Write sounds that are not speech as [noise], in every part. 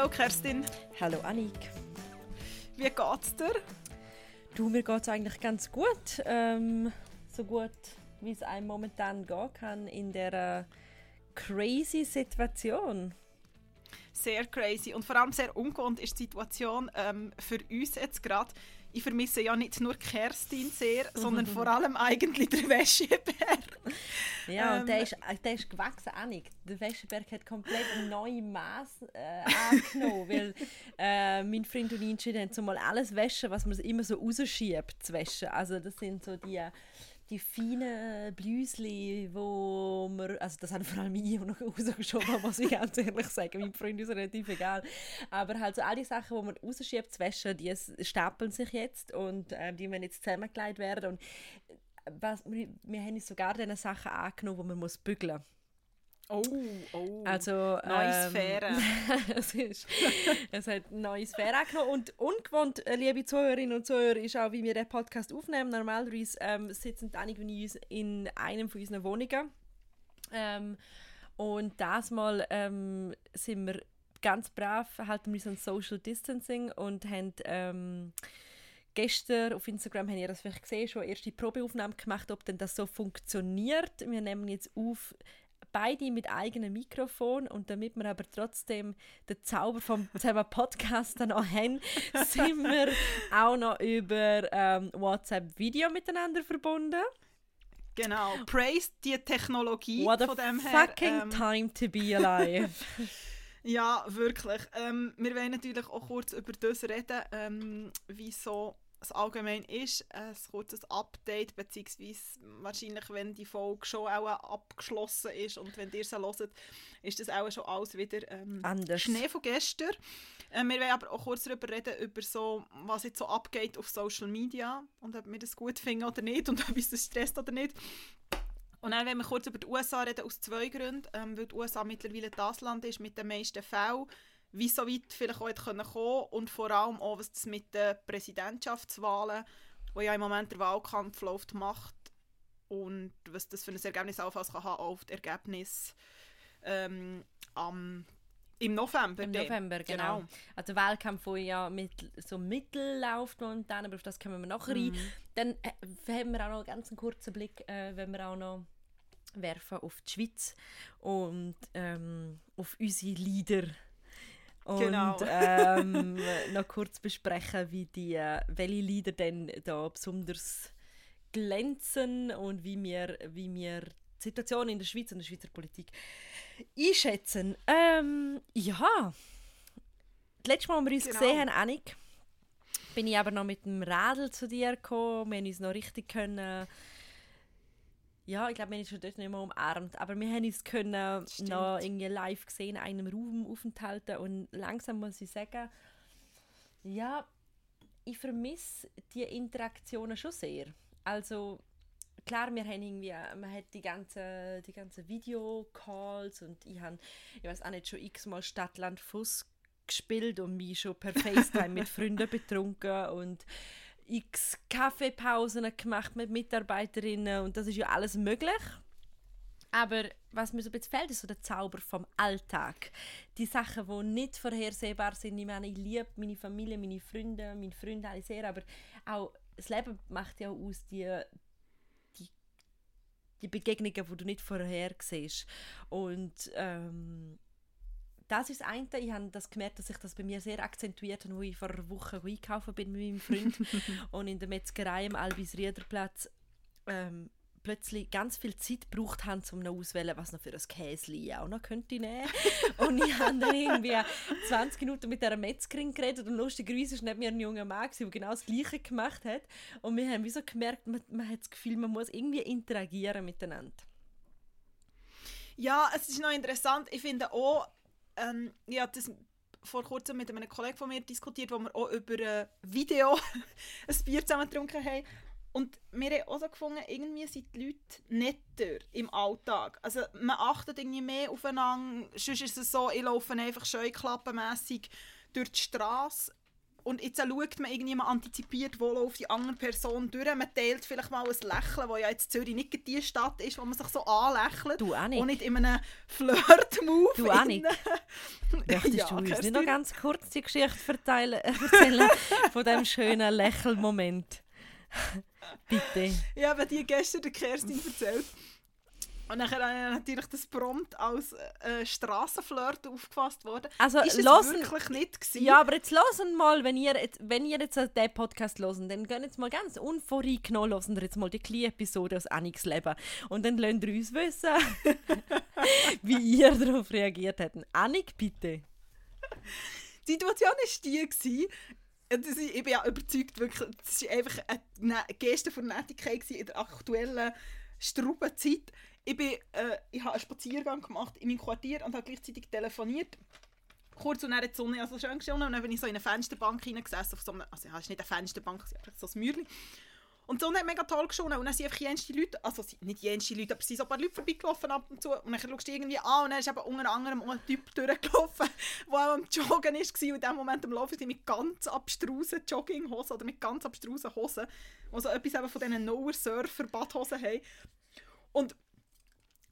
Hallo Kerstin. Hallo Annik. Wie geht's dir? Du, mir geht's eigentlich ganz gut. Ähm, so gut, wie es einem momentan gehen kann in der crazy Situation. Sehr crazy und vor allem sehr ungewohnt ist die Situation ähm, für uns jetzt gerade ich vermisse ja nicht nur Kerstin sehr, [laughs] sondern vor allem eigentlich den Wäscheberg. Ja, ähm, und der ist, der ist gewachsen auch nicht. Der Wäscheberg hat komplett neue Maß äh, angenommen, weil äh, mein Freund und ich entschieden haben, so mal alles waschen, was man immer so rausschiebt, zu waschen. Also das sind so die die feinen Blüsli, wo man, also das haben vor allem ich noch rausgeschoben, [laughs] muss ich ganz ehrlich sagen, mein Freund ist relativ egal, aber halt so all die Sachen, die man rausschiebt, zu waschen, die stapeln sich jetzt und äh, die müssen jetzt zusammengelegt werden. Und äh, was, wir, wir haben sogar diese Sachen angenommen, die man muss bügeln muss. Oh, oh. Also, neue ähm, Sphäre. [laughs] es, ist, es hat neue Sphäre angenommen. Und ungewohnt, äh, liebe Zuhörerinnen und Zuhörer, ist auch, wie wir den Podcast aufnehmen. Normalerweise ähm, sitzen einige von uns in einem von unseren Wohnungen. Ähm, und das Mal ähm, sind wir ganz brav, halten wir uns an Social Distancing und haben ähm, gestern auf Instagram, haben ihr das vielleicht gesehen, schon erste Probeaufnahmen gemacht, ob denn das so funktioniert. Wir nehmen jetzt auf beide mit eigenem Mikrofon und damit wir aber trotzdem den Zauber vom [laughs] selber Podcast dann auch haben, [laughs] sind wir auch noch über ähm, WhatsApp Video miteinander verbunden. Genau, praise die Technologie What von dem her. fucking ähm, time to be alive. [laughs] ja, wirklich. Ähm, wir wollen natürlich auch kurz über das reden, ähm, wieso es allgemein ist, ein kurzes Update, beziehungsweise wahrscheinlich, wenn die Folge schon auch abgeschlossen ist und wenn ihr sie hört, ist das auch schon alles wieder ähm. Schnee von gestern. Äh, wir wollen aber auch kurz darüber reden, über so, was jetzt so abgeht auf Social Media und ob wir das gut finden oder nicht und [laughs] ob uns das stresst oder nicht. Und dann wollen wir kurz über die USA reden, aus zwei Gründen, ähm, weil die USA mittlerweile das Land ist mit den meisten Fällen wie so weit vielleicht auch kommen können und vor allem auch, was das mit den Präsidentschaftswahlen, wo ja im Moment der Wahlkampf läuft, macht und was das für ein Ergebnis auch kann haben auf das Ergebnis ähm, am im November. Im November, genau. genau. Also der Wahlkampf, der ja mit, so mittel läuft momentan, aber auf das kommen wir nachher mhm. rein. Dann äh, haben wir auch noch einen ganz kurzen Blick, äh, wenn wir auch noch werfen auf die Schweiz und ähm, auf unsere Lieder und genau. ähm, [laughs] noch kurz besprechen, wie die, äh, welche Lieder denn da besonders glänzen und wie wir, wie wir die Situation in der Schweiz und der Schweizer Politik einschätzen. Ähm, ja, das letzte Mal, als wir uns genau. gesehen haben, Annik, bin ich aber noch mit dem Radl zu dir gekommen. Wir haben uns noch richtig können ja, ich glaube, wir haben uns schon dort nicht mehr umarmt. Aber wir haben uns können noch irgendwie live gesehen, in einem Raum aufenthalten. Und langsam muss ich sagen, ja, ich vermisse die Interaktionen schon sehr. Also, klar, wir haben irgendwie, man hat die ganzen, die ganzen Videocalls und ich habe, ich weiß auch nicht, schon x-mal Stadtland Fuss gespielt und mich schon per [laughs] FaceTime mit Freunden betrunken und x Kaffeepausen gemacht mit Mitarbeiterinnen und das ist ja alles möglich. Aber was mir so ein bisschen fehlt, ist so der Zauber vom Alltag. Die Sachen, die nicht vorhersehbar sind. Ich meine, ich liebe meine Familie, meine Freunde, meine Freunde alle sehr, aber auch das Leben macht ja aus die, die, die Begegnungen, die du nicht vorher siehst. Und ähm, das ist das eine. Ich habe das gemerkt, dass sich das bei mir sehr akzentuiert hat, wo ich vor einer Woche einkaufen bin mit meinem Freund [laughs] und in der Metzgerei am Albis Riederplatz ähm, plötzlich ganz viel Zeit gebraucht haben, um noch auszuwählen, was noch für ein Käse ich auch noch könnte nehmen. und ich habe dann irgendwie 20 Minuten mit dieser Metzgerin geredet und lustigerweise war neben mir ein junger Mann, der genau das Gleiche gemacht hat. Und wir haben wie so gemerkt, man, man hat das Gefühl, man muss irgendwie interagieren miteinander. Ja, es ist noch interessant. Ich finde auch, ähm, ich habe das vor kurzem mit einem Kollegen von mir diskutiert, wo wir auch über ein Video [laughs] ein Bier zusammen getrunken haben. Und wir haben auch so gefunden, irgendwie sind die Leute netter im Alltag. Also man achtet irgendwie mehr aufeinander. Sonst ist es so, ich laufe einfach scheuklappenmässig durch die Straße und jetzt schaut man irgendwie, man antizipiert, wo läuft die andere Person durch. Man teilt vielleicht mal ein Lächeln, wo ja jetzt Zürich nicht die Stadt ist, wo man sich so anlächelt. Du auch nicht. Und nicht in einem Flirt-Move. Du auch nicht. Möchtest [laughs] Ja, du uns nicht noch ganz kurz die Geschichte verteilen, äh, [laughs] erzählen von diesem schönen Lächelmoment? [laughs] Bitte. Ich habe die gestern der Kerstin erzählt. Und nachher habe ich natürlich das prompt als äh, Strassenflirt aufgefasst worden. Also, ist es hören- wirklich nicht gewesen. Ja, aber jetzt hören mal, wenn ihr jetzt, wenn ihr jetzt diesen Podcast hören, dann geht jetzt mal ganz unvoreingenommen, hören ihr jetzt mal die kleine Episode aus Anniks Leben. Und dann lasst ihr uns wissen, [laughs] wie ihr darauf reagiert hättet. Annik, bitte. Die Situation war die. Ich bin ja überzeugt, wirklich, das war einfach eine Ne- Geste von Nettigkeit in der aktuellen Straubenzeit. Ich, bin, äh, ich habe einen Spaziergang gemacht in meinem Quartier und habe gleichzeitig telefoniert. Kurz und dann hat die Sonne also schön geschonen und dann bin ich so in eine Fensterbank hineingesessen. Auf so einem, also es war nicht eine Fensterbank, es war so ein Mäuerchen. Und die Sonne hat mega toll geschonen und dann sind einfach jenste Leute, also nicht jenste Leute, aber es sind so ein paar Leute vorbeigelaufen ab und zu. Und dann schaust du irgendwie an und dann ist eben unter anderem ein Typ durchgelaufen, [laughs] der auch am Joggen war. Und in dem Moment am Laufen mit ganz abstrusen Jogginghosen oder mit ganz abstrusen Hosen, die so etwas eben von diesen Noer-Surfer-Badhosen haben. Und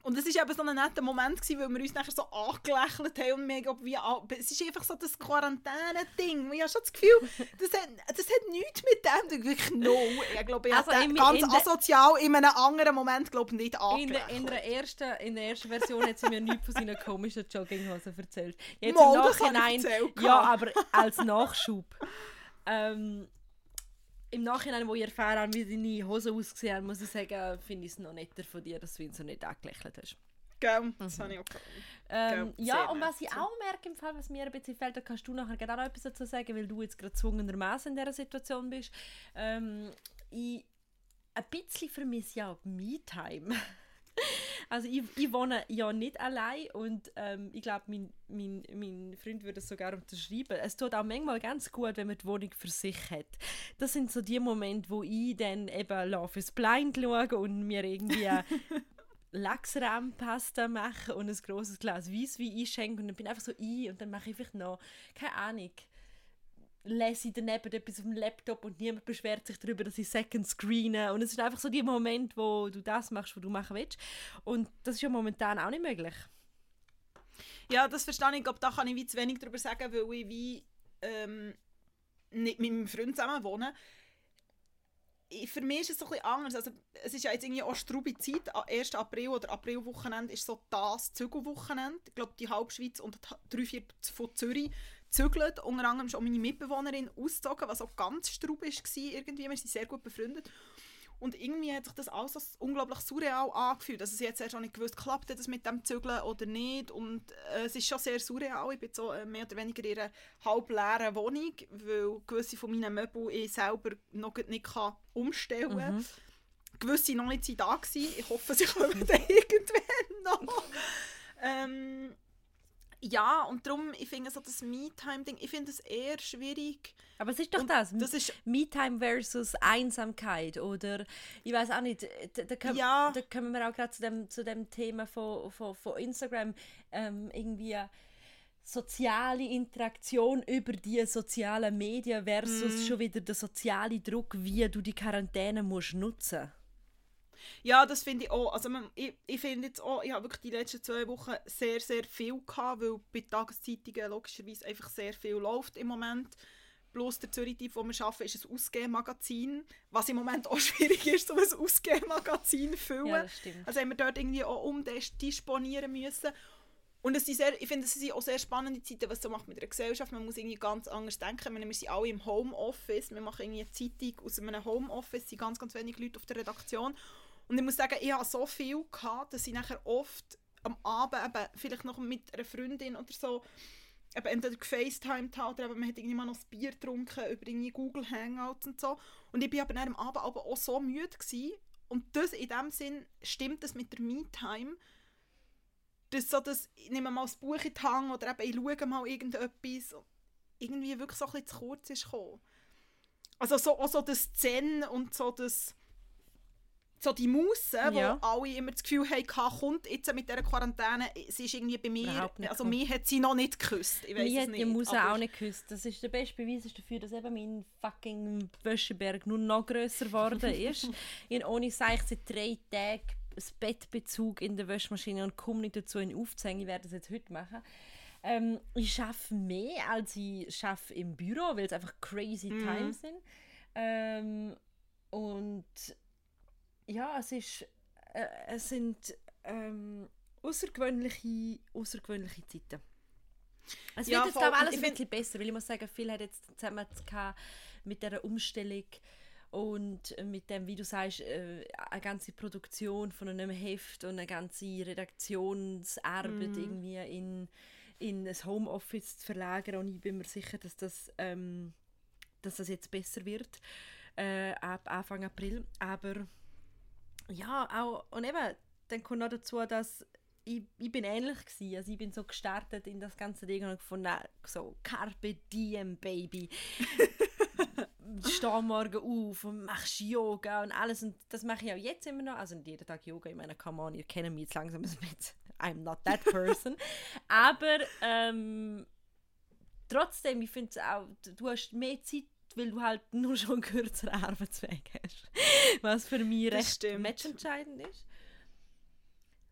und es war eben so ein netter Moment, gewesen, weil wir uns nachher so angelächelt haben und wir glaub, wie, es ist einfach so das Quarantäne-Ding. Ich habe schon das Gefühl, das hat, das hat nichts mit dem, zu tun. wirklich no. Ich glaube, ich Also in- ganz in asozial in einem anderen Moment glaub, nicht In der, angelächelt. in, der ersten, in der ersten Version hat sie mir nichts von seinen komischen Jogginghosen erzählt. Jetzt Mal, im das habe Nachhinein, erzählt ja, aber als Nachschub. ähm, Im Nachhinein, wo ich erfahren habe, wie deine Hosen ausgesehen haben, muss ich sagen, finde ich es noch netter von dir, dass du ihn so nicht angelächelt hast. Gell, das habe ich auch. Ähm, ja, und was ich auch merke im Fall, was mir ein bisschen fehlt, da kannst du nachher gerne auch noch etwas dazu sagen, weil du jetzt gerade zwungenermaßen in dieser Situation bist. Ähm, ich ein bisschen vermisse ja auch Me-Time. [laughs] Also ich, ich wohne ja nicht allein und ähm, ich glaube, mein, mein, mein Freund würde es sogar unterschreiben. Es tut auch manchmal ganz gut, wenn man die Wohnung für sich hat. Das sind so die Momente, wo ich dann eben is Blind schaue und mir irgendwie [laughs] Lachsrahmpasta mache und ein großes Glas Weisswein einschenke und dann bin ich einfach so ein und dann mache ich einfach noch, keine Ahnung, lese ich daneben etwas auf dem Laptop und niemand beschwert sich darüber, dass ich Second screene und es ist einfach so die Moment, wo du das machst, was du machen willst und das ist ja momentan auch nicht möglich. Ja, das verstehe ich. Glaube, da kann ich wie zu wenig darüber sagen, weil ich wie ähm, nicht mit meinem Freund zusammen wohne. Für mich ist es so ein anders. Also, es ist ja jetzt irgendwie auch strube Zeit. Am 1. April oder Aprilwochenende ist so das Zügelwochenende. Ich glaube, die Halbschweiz und drei Viertel von Zürich zügelt. Unter anderem ist auch meine Mitbewohnerin ausgezogen, was auch ganz strub war. Irgendwie. Wir sind sehr gut befreundet. Und irgendwie hat sich das alles so unglaublich surreal angefühlt. Also sie hat zuerst auch nicht gewusst, klappt das mit dem Zügeln oder nicht. Und äh, es ist schon sehr surreal. Ich bin so äh, mehr oder weniger in einer halb leeren Wohnung, weil gewisse von meinen Möbeln ich selber noch nicht kann umstellen kann. Mhm. Gewisse noch nicht sind da gewesen. Ich hoffe, sie kommen dann [laughs] irgendwann noch. ähm, ja, und darum, ich finde so das Me-Time-Ding, ich finde es eher schwierig. Aber es ist doch Und das, das ist Me-Time versus Einsamkeit oder ich weiß auch nicht, da, da, können, Ja. da kommen wir auch gerade zu dem, zu dem Thema von, von, von Instagram, ähm, irgendwie soziale Interaktion über die sozialen Medien versus schon wieder der soziale Druck, wie du die Quarantäne musst nutzen. Ja, das finde ich auch. Also man, ich, ich finde jetzt auch, ich habe wirklich die letzten zwei Wochen sehr, sehr viel gehabt, weil bei Tageszeitungen logischerweise einfach sehr viel läuft im Moment. Plus der Zürich-Typ, wo wir arbeiten, ist ein Ausgehmagazin, was im Moment auch [laughs] schwierig ist, um ein Ausgehmagazin zu füllen. Ja. Also haben wir dort irgendwie auch umdisponieren müssen. Und es sind sehr, ich finde, es sind auch sehr spannende Zeiten, was so macht mit der Gesellschaft. Man muss irgendwie ganz anders denken. Meine, wir sind alle im Homeoffice. Wir machen irgendwie eine Zeitung aus einem Homeoffice. Es sind ganz, ganz wenige Leute auf der Redaktion. Und ich muss sagen, ich habe so viel gehabt, dass ich nachher oft am Abend eben vielleicht noch mit einer Freundin oder so eben entweder gefacetimed habe oder eben man hat irgendwie noch ein Bier getrunken über irgendwie Google Hangouts und so. Und ich bin aber am Abend aber auch so müde gewesen. Und das in dem Sinn stimmt das mit der Me-Time. Das so, dass ich nehme mal das Buch in die Hand oder eben ich schaue mal irgendetwas irgendwie wirklich so ein bisschen zu kurz ist gekommen. Also so, auch so das Zen und so das so die Musse, Ja. wo alle immer das Gefühl hatten, kommt jetzt mit dieser Quarantäne, sie ist irgendwie bei mir, also mir hat sie noch nicht geküsst. Ich weiß Mir hat die aber- auch nicht geküsst. Das ist der beste Beweis ist dafür, dass eben mein fucking Wäscheberg nur noch grösser geworden ist. [laughs] habe ohne Seich seit drei Tagen das Bettbezug in der Wäschmaschine und komme nicht dazu, ihn aufzuhängen. Ich werde das jetzt heute machen. Ähm, ich arbeite mehr, als ich arbeite im Büro, weil es einfach crazy Mhm. times sind. Ähm, und ja, es ist äh, es sind ähm, außergewöhnliche, außergewöhnliche Zeiten. Es Ja, wird jetzt voll. Und alles ein bisschen besser, weil ich muss sagen, viel hat jetzt zusammen mit dieser Umstellung und mit dem, wie du sagst, äh, eine ganze Produktion von einem Heft und eine ganze Redaktionsarbeit irgendwie in, in ein Homeoffice zu verlagern und ich bin mir sicher, dass das, ähm, dass das jetzt besser wird äh, ab Anfang April, aber ja, auch, und eben, dann kommt noch dazu, dass ich, ich bin ähnlich gewesen. Also ich bin so gestartet in das ganze Ding und gefunden, so Carpe Diem, Baby. Steh morgen auf und machst Yoga und alles und das mache ich auch jetzt immer noch. Also nicht jeden Tag Yoga, ich meine, come on, ihr kennt mich jetzt langsam bisschen. I'm not that person. Aber ähm, trotzdem, ich finde es auch, du hast mehr Zeit, weil du halt [laughs] nur schon einen kürzeren Arbeitsweg hast. Was für mich Das recht stimmt. matchentscheidend ist.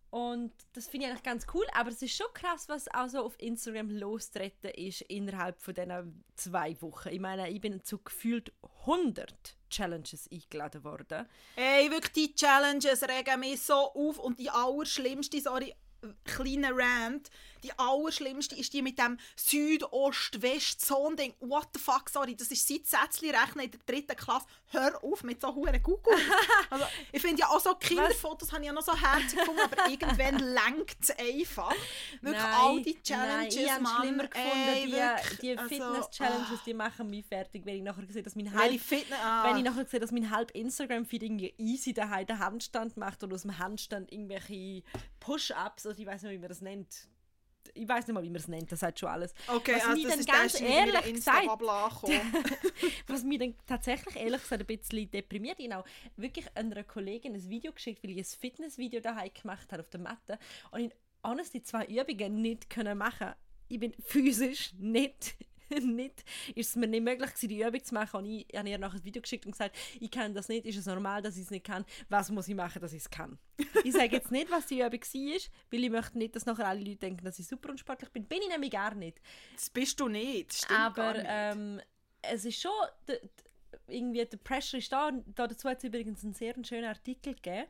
Und das finde ich eigentlich ganz cool, aber es ist schon krass, was auch so auf Instagram losgetreten ist innerhalb von diesen zwei Wochen. Ich meine, ich bin zu gefühlt 100 Challenges eingeladen worden. Hey, wirklich, die Challenges regen mich so auf und die allerschlimmste, sorry, kleine Rant, die allerschlimmste ist die mit dem Südost-West-Zone-Ding. What the fuck, sorry, das ist seit Sätzli rechnen in der dritten Klasse. Hör auf mit so huren Google. [laughs] also, ich finde ja auch so Kinderfotos habe ich ja noch so herzig gefunden, aber irgendwann [laughs] lenkt es einfach. Wirklich all die Challenges, nein, ich Mann, schlimmer gefunden. ey, die wirklich, die also, Fitness-Challenges, die machen mich fertig, wenn ich nachher sehe, dass mein halb. Ah. wenn ich nachher sehe, dass mein halb Instagram-Feed irgendwie easy daheim den Handstand macht und aus dem Handstand irgendwelche Push-Ups, oder ich weiß nicht, wie man das nennt. Ich weiß nicht mal, wie man es nennt, das sagt schon alles. Okay, Was also mich das dann ist ganz in ehrlich gesagt-. [laughs] Was mich dann tatsächlich ehrlich gesagt ein bisschen deprimiert. Ich habe auch wirklich einer Kollegin ein Video geschickt, weil ich ein Fitnessvideo daheim gemacht habe auf der Matte und ich honestly zwei Übungen nicht können machen. Ich bin physisch nicht [laughs] nicht, ist es mir nicht möglich gewesen, die Übung zu machen und ich habe ihr nachher ein Video geschickt und gesagt, ich kann das nicht, ist es normal, dass ich es nicht kann, was muss ich machen, dass ich es kann. ich sage jetzt nicht, was die Übung war, weil ich möchte nicht, dass nachher alle Leute denken, dass ich super unsportlich bin. Bin ich nämlich gar nicht. Das bist du nicht. Stimmt Aber gar nicht. ähm, es ist schon, d- d- irgendwie der Pressure ist da. Da dazu hat es übrigens einen sehr schönen Artikel gegeben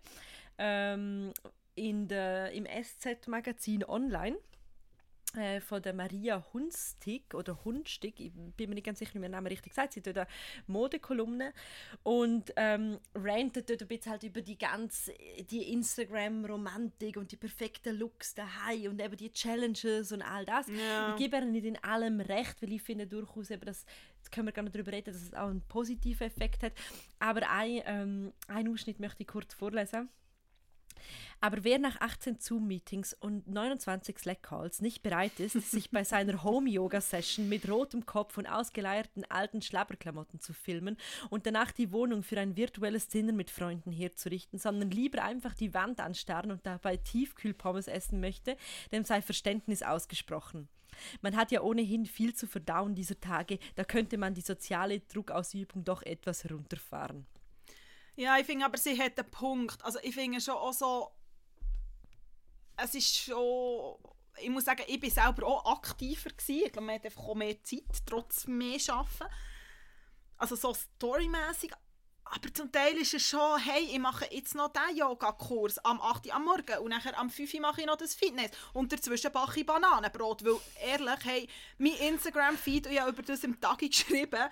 ähm, in der, im SZ-Magazin online äh, von der Maria Hunstig oder Hunstig, ich bin mir nicht ganz sicher, wie man den Namen richtig sagt, sie hat eine Modekolumne und ähm, rantet dort ein bisschen halt über die ganze, die Instagram-Romantik und die perfekten Looks daheim und eben die Challenges und all das. Ja. Ich gebe ihr nicht in allem recht, weil ich finde durchaus eben, dass jetzt können wir gerne darüber reden, dass es auch einen positiven Effekt hat. Aber ein, ähm, einen Ausschnitt möchte ich kurz vorlesen. Aber wer nach 18 Zoom-Meetings und 29 Slack-Calls nicht bereit ist, sich bei [laughs] seiner Home-Yoga-Session mit rotem Kopf und ausgeleierten alten Schlabberklamotten zu filmen und danach die Wohnung für ein virtuelles Dinner mit Freunden herzurichten, sondern lieber einfach die Wand anstarren und dabei Tiefkühlpommes essen möchte, dem sei Verständnis ausgesprochen. Man hat ja ohnehin viel zu verdauen dieser Tage, da könnte man die soziale Druckausübung doch etwas runterfahren. Ja, ich finde aber, sie hat einen Punkt. Also ich finde schon auch so, es ist schon, ich muss sagen, ich bin selber auch aktiver gewesen. Ich glaube, man hat einfach auch mehr Zeit, trotz mehr Arbeiten. Also so storymäßig. Aber zum Teil ist es schon, hey, ich mache jetzt noch diesen Yoga-Kurs am 8 Uhr am Morgen und nachher am 5 Uhr mache ich noch das Fitness und dazwischen backe ich Bananenbrot, weil ehrlich, hey, mein Instagram-Feed, und ich habe über das im Tag geschrieben,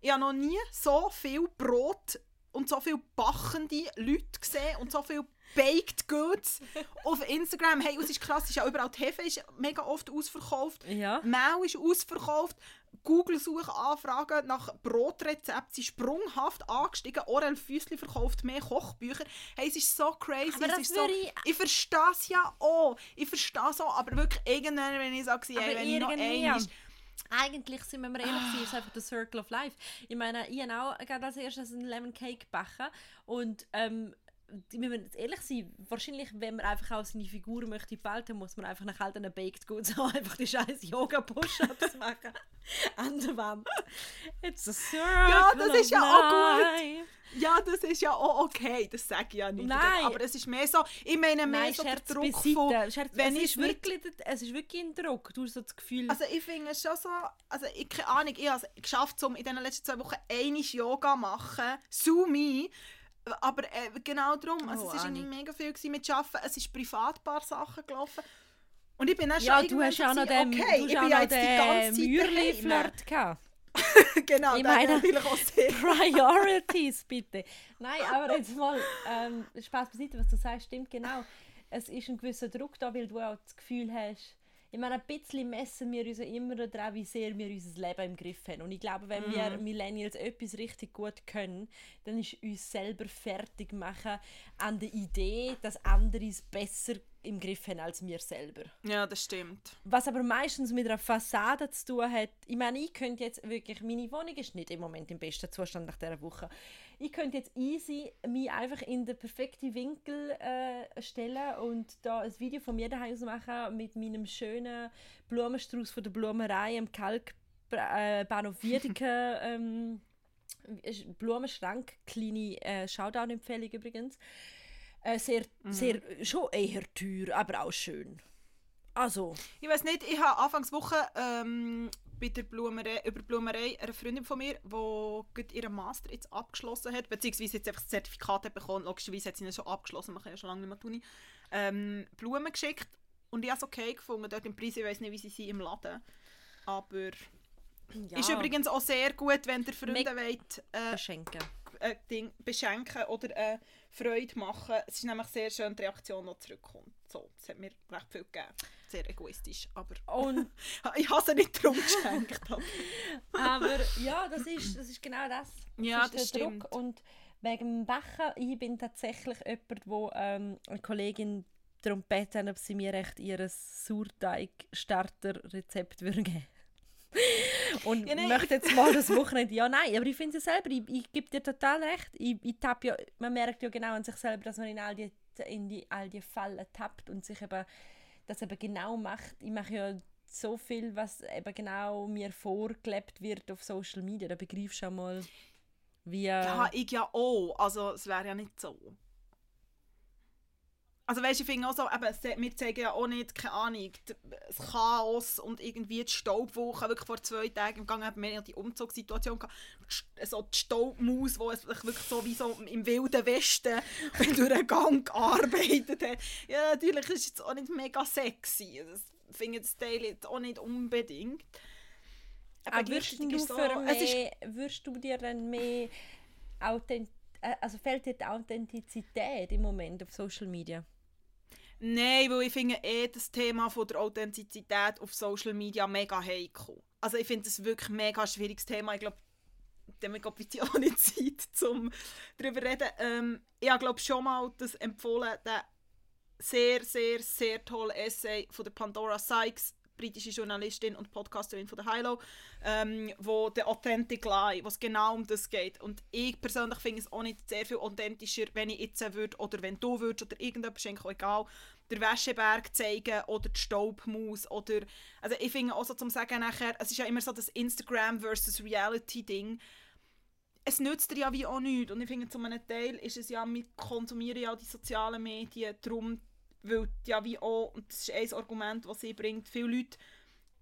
ich habe noch nie so viel Brot und so viele bachende Leute gesehen und so viel Baked Goods auf Instagram. Hey, es ist krass, es ist ja überall die Hefe ist mega oft ausverkauft. Ja. Mehl ist ausverkauft. Google-Suchanfragen nach Brotrezept sind sprunghaft angestiegen. Orel Füssli verkauft mehr Kochbücher. Hey, es ist so crazy. Aber es ist so, ich- ich verstehe es ja auch. Ich verstehe es auch. Aber wirklich irgendwann, wenn ich sage, hey, wenn ich noch einmal... Eigentlich sind wir ehrlich, ah. ist einfach der Circle of Life. Ich meine, ich habe auch gerade als erstes einen Lemon Cake gebacken und ähm, wir müssen ehrlich sein, wahrscheinlich, wenn man einfach auch seine Figur möchte behalten, muss man einfach nach diesen Baked Goods [laughs] auch einfach die scheiß Yoga-Push-Ups machen. [laughs] An der Wand. It's a circle Ja, das ist ja auch gut. Ja, das ist ja auch okay, das sage ich ja nicht. Nein. Aber es ist mehr so, ich meine mehr Nein, so der Druck beiseite. von, Scherz, wenn es, ich ist wirklich, es ist wirklich ein Druck. Du hast so das Gefühl, Also ich finde es schon so, also ich keine Ahnung, ich habe es geschafft, um in den letzten zwei Wochen einiges Yoga zu machen, so me. Aber äh, genau darum, also Oh, es war irgendwie mega viel mit Arbeiten, es ist privat ein paar Sachen gelaufen. Und ich bin dann ja, schon du hast auch noch den, okay, ich bin ja jetzt die ganze Zeit gehabt. [laughs] genau, Ich meine- natürlich auch sehr [laughs] Priorities, bitte. Nein, aber jetzt mal, ähm, Spaß beiseite, was du sagst, stimmt genau. Es ist ein gewisser Druck da, weil du auch das Gefühl hast, ich meine, ein bisschen messen wir uns ja immer daran, wie sehr wir unser Leben im Griff haben. Und ich glaube, wenn wir Millennials etwas richtig gut können, dann ist uns selber fertig machen an der Idee, dass andere es besser im Griff haben als wir selber. Ja, das stimmt. Was aber meistens mit einer Fassade zu tun hat, ich meine, ich könnte jetzt wirklich, meine Wohnung ist nicht im Moment im besten Zustand nach dieser Woche. Ich könnte jetzt easy mich einfach in den perfekten Winkel äh, stellen und da ein Video von mir daheim machen mit meinem schönen Blumenstrauß von der Blumerei im Kalk äh, [laughs] Wiedeke ähm, Blumenschrank, kleine äh, Shoudown-Empfehlung übrigens. Äh, sehr, sehr, schon eher teuer, aber auch schön. Also, Ich weiß nicht, ich habe Anfangswoche ähm, bei der Blumerei, über Blumerei eine Freundin von mir, die ihren Master jetzt abgeschlossen hat, beziehungsweise jetzt einfach das Zertifikat hat bekommen. Logischerweise hat sie ihn schon abgeschlossen, man kann ja schon lange nicht mehr tun. Ähm, Blumen geschickt und ich habe es okay gefunden. Dort im Preis, ich weiß nicht, wie sie sind im Laden. Aber ja, ist übrigens auch sehr gut, wenn ihr Freunde Meg- wollt, äh, beschenken. ein Ding beschenken oder eine Freude machen. Es ist nämlich sehr schön, die Reaktion, die zurückkommt. So, das hat mir recht viel gegeben. Sehr egoistisch, aber Und, [laughs] ich habe sie nicht darum geschenkt. aber- [laughs] aber ja, das ist, das ist genau das. das Ja, ist das der stimmt. Druck. Und wegen dem Backen, ich bin tatsächlich jemand, wo ähm, eine Kollegin darum gebeten, ob sie mir echt ihr Sauerteig-Starter-Rezept würde geben Und Ja, möchte jetzt mal das Wochenende. Ja, nein, aber ich finde es ja selber, ich, ich gebe dir total recht. Ich, ich tapp ja, man merkt ja genau an sich selber, dass man in all die, in die, all die Fallen tappt und sich eben das eben genau macht. Ich mache ja so viel, was eben genau mir vorgelebt wird auf Social Media. Da begreifst du schon mal, wie... Ja, ich ja auch. Also, es wäre ja nicht so. Also weißt ich finde auch so, eben, wir zeigen ja auch nicht, keine Ahnung, das Chaos und irgendwie die Staubwoche, wirklich vor zwei Tagen im Gang haben wir ja die Umzugssituation gehabt, St- so die Staubmaus, wo es wirklich so wie so im wilden Westen [laughs] durch den Gang gearbeitet hat. Ja, natürlich ist es jetzt auch nicht mega sexy, das finde ich jetzt auch nicht unbedingt. Aber würdest gleichzeitig du, so- für es ist mehr, würdest du dir dann mehr Authent äh, also fehlt dir die Authentizität im Moment auf Social Media? Nein, weil ich finde eh das Thema von der Authentizität auf Social Media mega heikel. Also ich finde es wirklich ein mega schwieriges Thema. Ich glaube, damit gibt es auch nicht Zeit, um darüber zu reden. Ähm, ich habe glaube schon mal das empfohlen, den sehr, sehr, sehr tollen Essay von der Pandora Sykes, britische Journalistin und Podcasterin von der Hilo, ähm, wo der Authentic Lie, wo es genau um das geht. Und ich persönlich finde es auch nicht sehr viel authentischer, wenn ich jetzt würde oder wenn du würdest oder schenkt, auch egal, der Wäscheberg zeigen oder die Staubmaus oder also ich finde auch so zum sagen nachher, es ist ja immer so das Instagram versus Reality Ding. Es nützt dir ja wie auch nichts und ich finde zu einem Teil ist es ja, wir konsumieren ja die sozialen Medien, darum weil ja wie auch, und das ist ein Argument, das sie bringt, viele Leute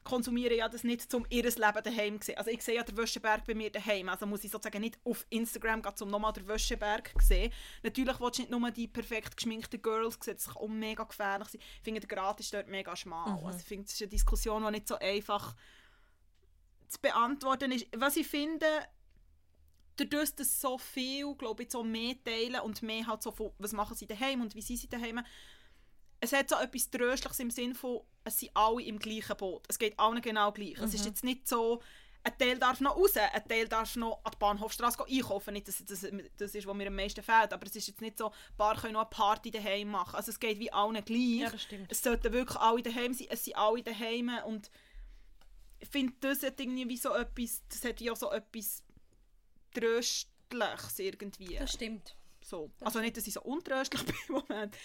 konsumieren ja das nicht, um ihr Leben daheim zu sehen. Also ich sehe ja den Wäscheberg bei mir daheim, also muss ich sozusagen nicht auf Instagram gehen, um nochmal den Wäscheberg zu sehen. Natürlich willst du nicht nur die perfekt geschminkten Girls sehen, das kann auch mega gefährlich sein. Ich finde, der Grad ist dort mega schmal. Also ich finde, das ist eine Diskussion, die nicht so einfach zu beantworten ist. Was ich finde, dadurch, dass so viel, glaube ich, so mehr teilen und mehr halt so von, was machen sie daheim und wie sind sie daheim, es hat so etwas Tröstliches im Sinn von, es sind alle im gleichen Boot. Es geht allen genau gleich. Es ist jetzt nicht so, ein Teil darf noch raus, ein Teil darf noch an die Bahnhofstrasse gehen einkaufen. Nicht, dass das, das ist, was mir am meisten fehlt, aber es ist jetzt nicht so, ein paar können noch eine Party daheim machen. Also es geht wie allen gleich. Ja, das stimmt. Es sollten wirklich alle daheim sein, es sind alle daheim und ich finde, das hat irgendwie wie so etwas, das hat auch so etwas Tröstliches irgendwie. stimmt. So. Also nicht, dass ich so untröstlich [laughs] bin im Moment,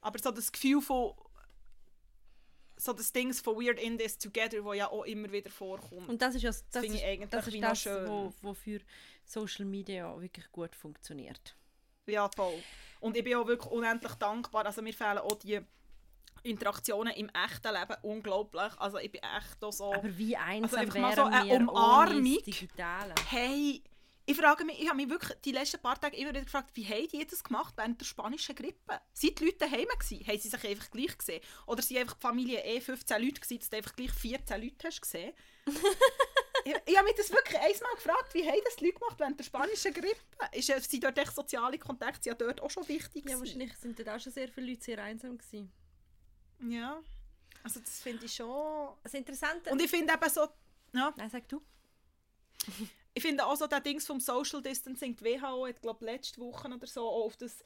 aber so das Gefühl von so das Ding von Weird in This Together, wo ja auch immer wieder vorkommt. Und das ist ja das, das, finde ich ist, eigentlich das, ist das schön. wo, wo für Social Media wirklich gut funktioniert. Ja, voll. Und ich bin auch wirklich unendlich dankbar. Also mir fehlen auch die Interaktionen im echten Leben unglaublich. Also ich bin echt auch so... Aber wie einsam einfach mal so eine Umarmung. Digitale? Hey, ich frage mich, ich habe mich wirklich die letzten paar Tage immer wieder gefragt, wie haben die das gemacht während der spanischen Grippe? Sind die Leute daheim gewesen? Haben sie sich einfach gleich gesehen? Oder sind einfach die Familie eh 15 Leute gewesen, dass du einfach gleich 14 Leute hast gesehen? [laughs] ich, ich habe mich das wirklich einmal gefragt, wie haben das die Leute gemacht während der spanischen Grippe? Ist, äh, sind dort echt soziale Kontakte ja dort auch schon wichtig Ja, gewesen? wahrscheinlich sind dort auch schon sehr viele Leute sehr einsam gewesen. Ja, also das finde ich schon... Das Interessante... Und ich finde eben so... Ja, Nein, sag du. [laughs] ich finde auch so der Dings vom Social Distancing, die WHO hat glaube letzte Woche oder so auch auf das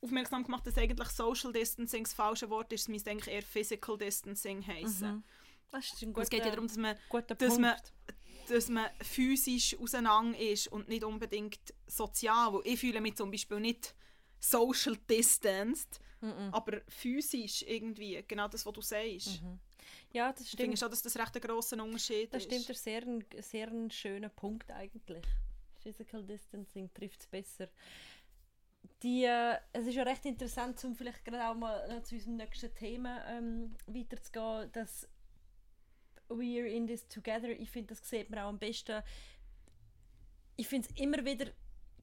aufmerksam gemacht, dass eigentlich Social Distancing das falsche Wort ist, es müsste eigentlich eher Physical Distancing heißen. Das ist ein Es geht ja darum, dass man, guter dass man, dass man physisch auseinander ist und nicht unbedingt sozial. Weil ich fühle mich zum Beispiel nicht social distanced, aber physisch irgendwie, genau das, was du sagst. Ja, das Ich finde stimmt. schon, dass das recht ein grosser Unterschied Das ist. stimmt, ein sehr, ein sehr ein schöner Punkt eigentlich. Physical Distancing trifft es besser. Die, äh, es ist ja recht interessant, um vielleicht gerade auch mal noch zu unserem nächsten Thema ähm, weiterzugehen, dass We're in this together, ich finde, das sieht man auch am besten. Ich finde es immer wieder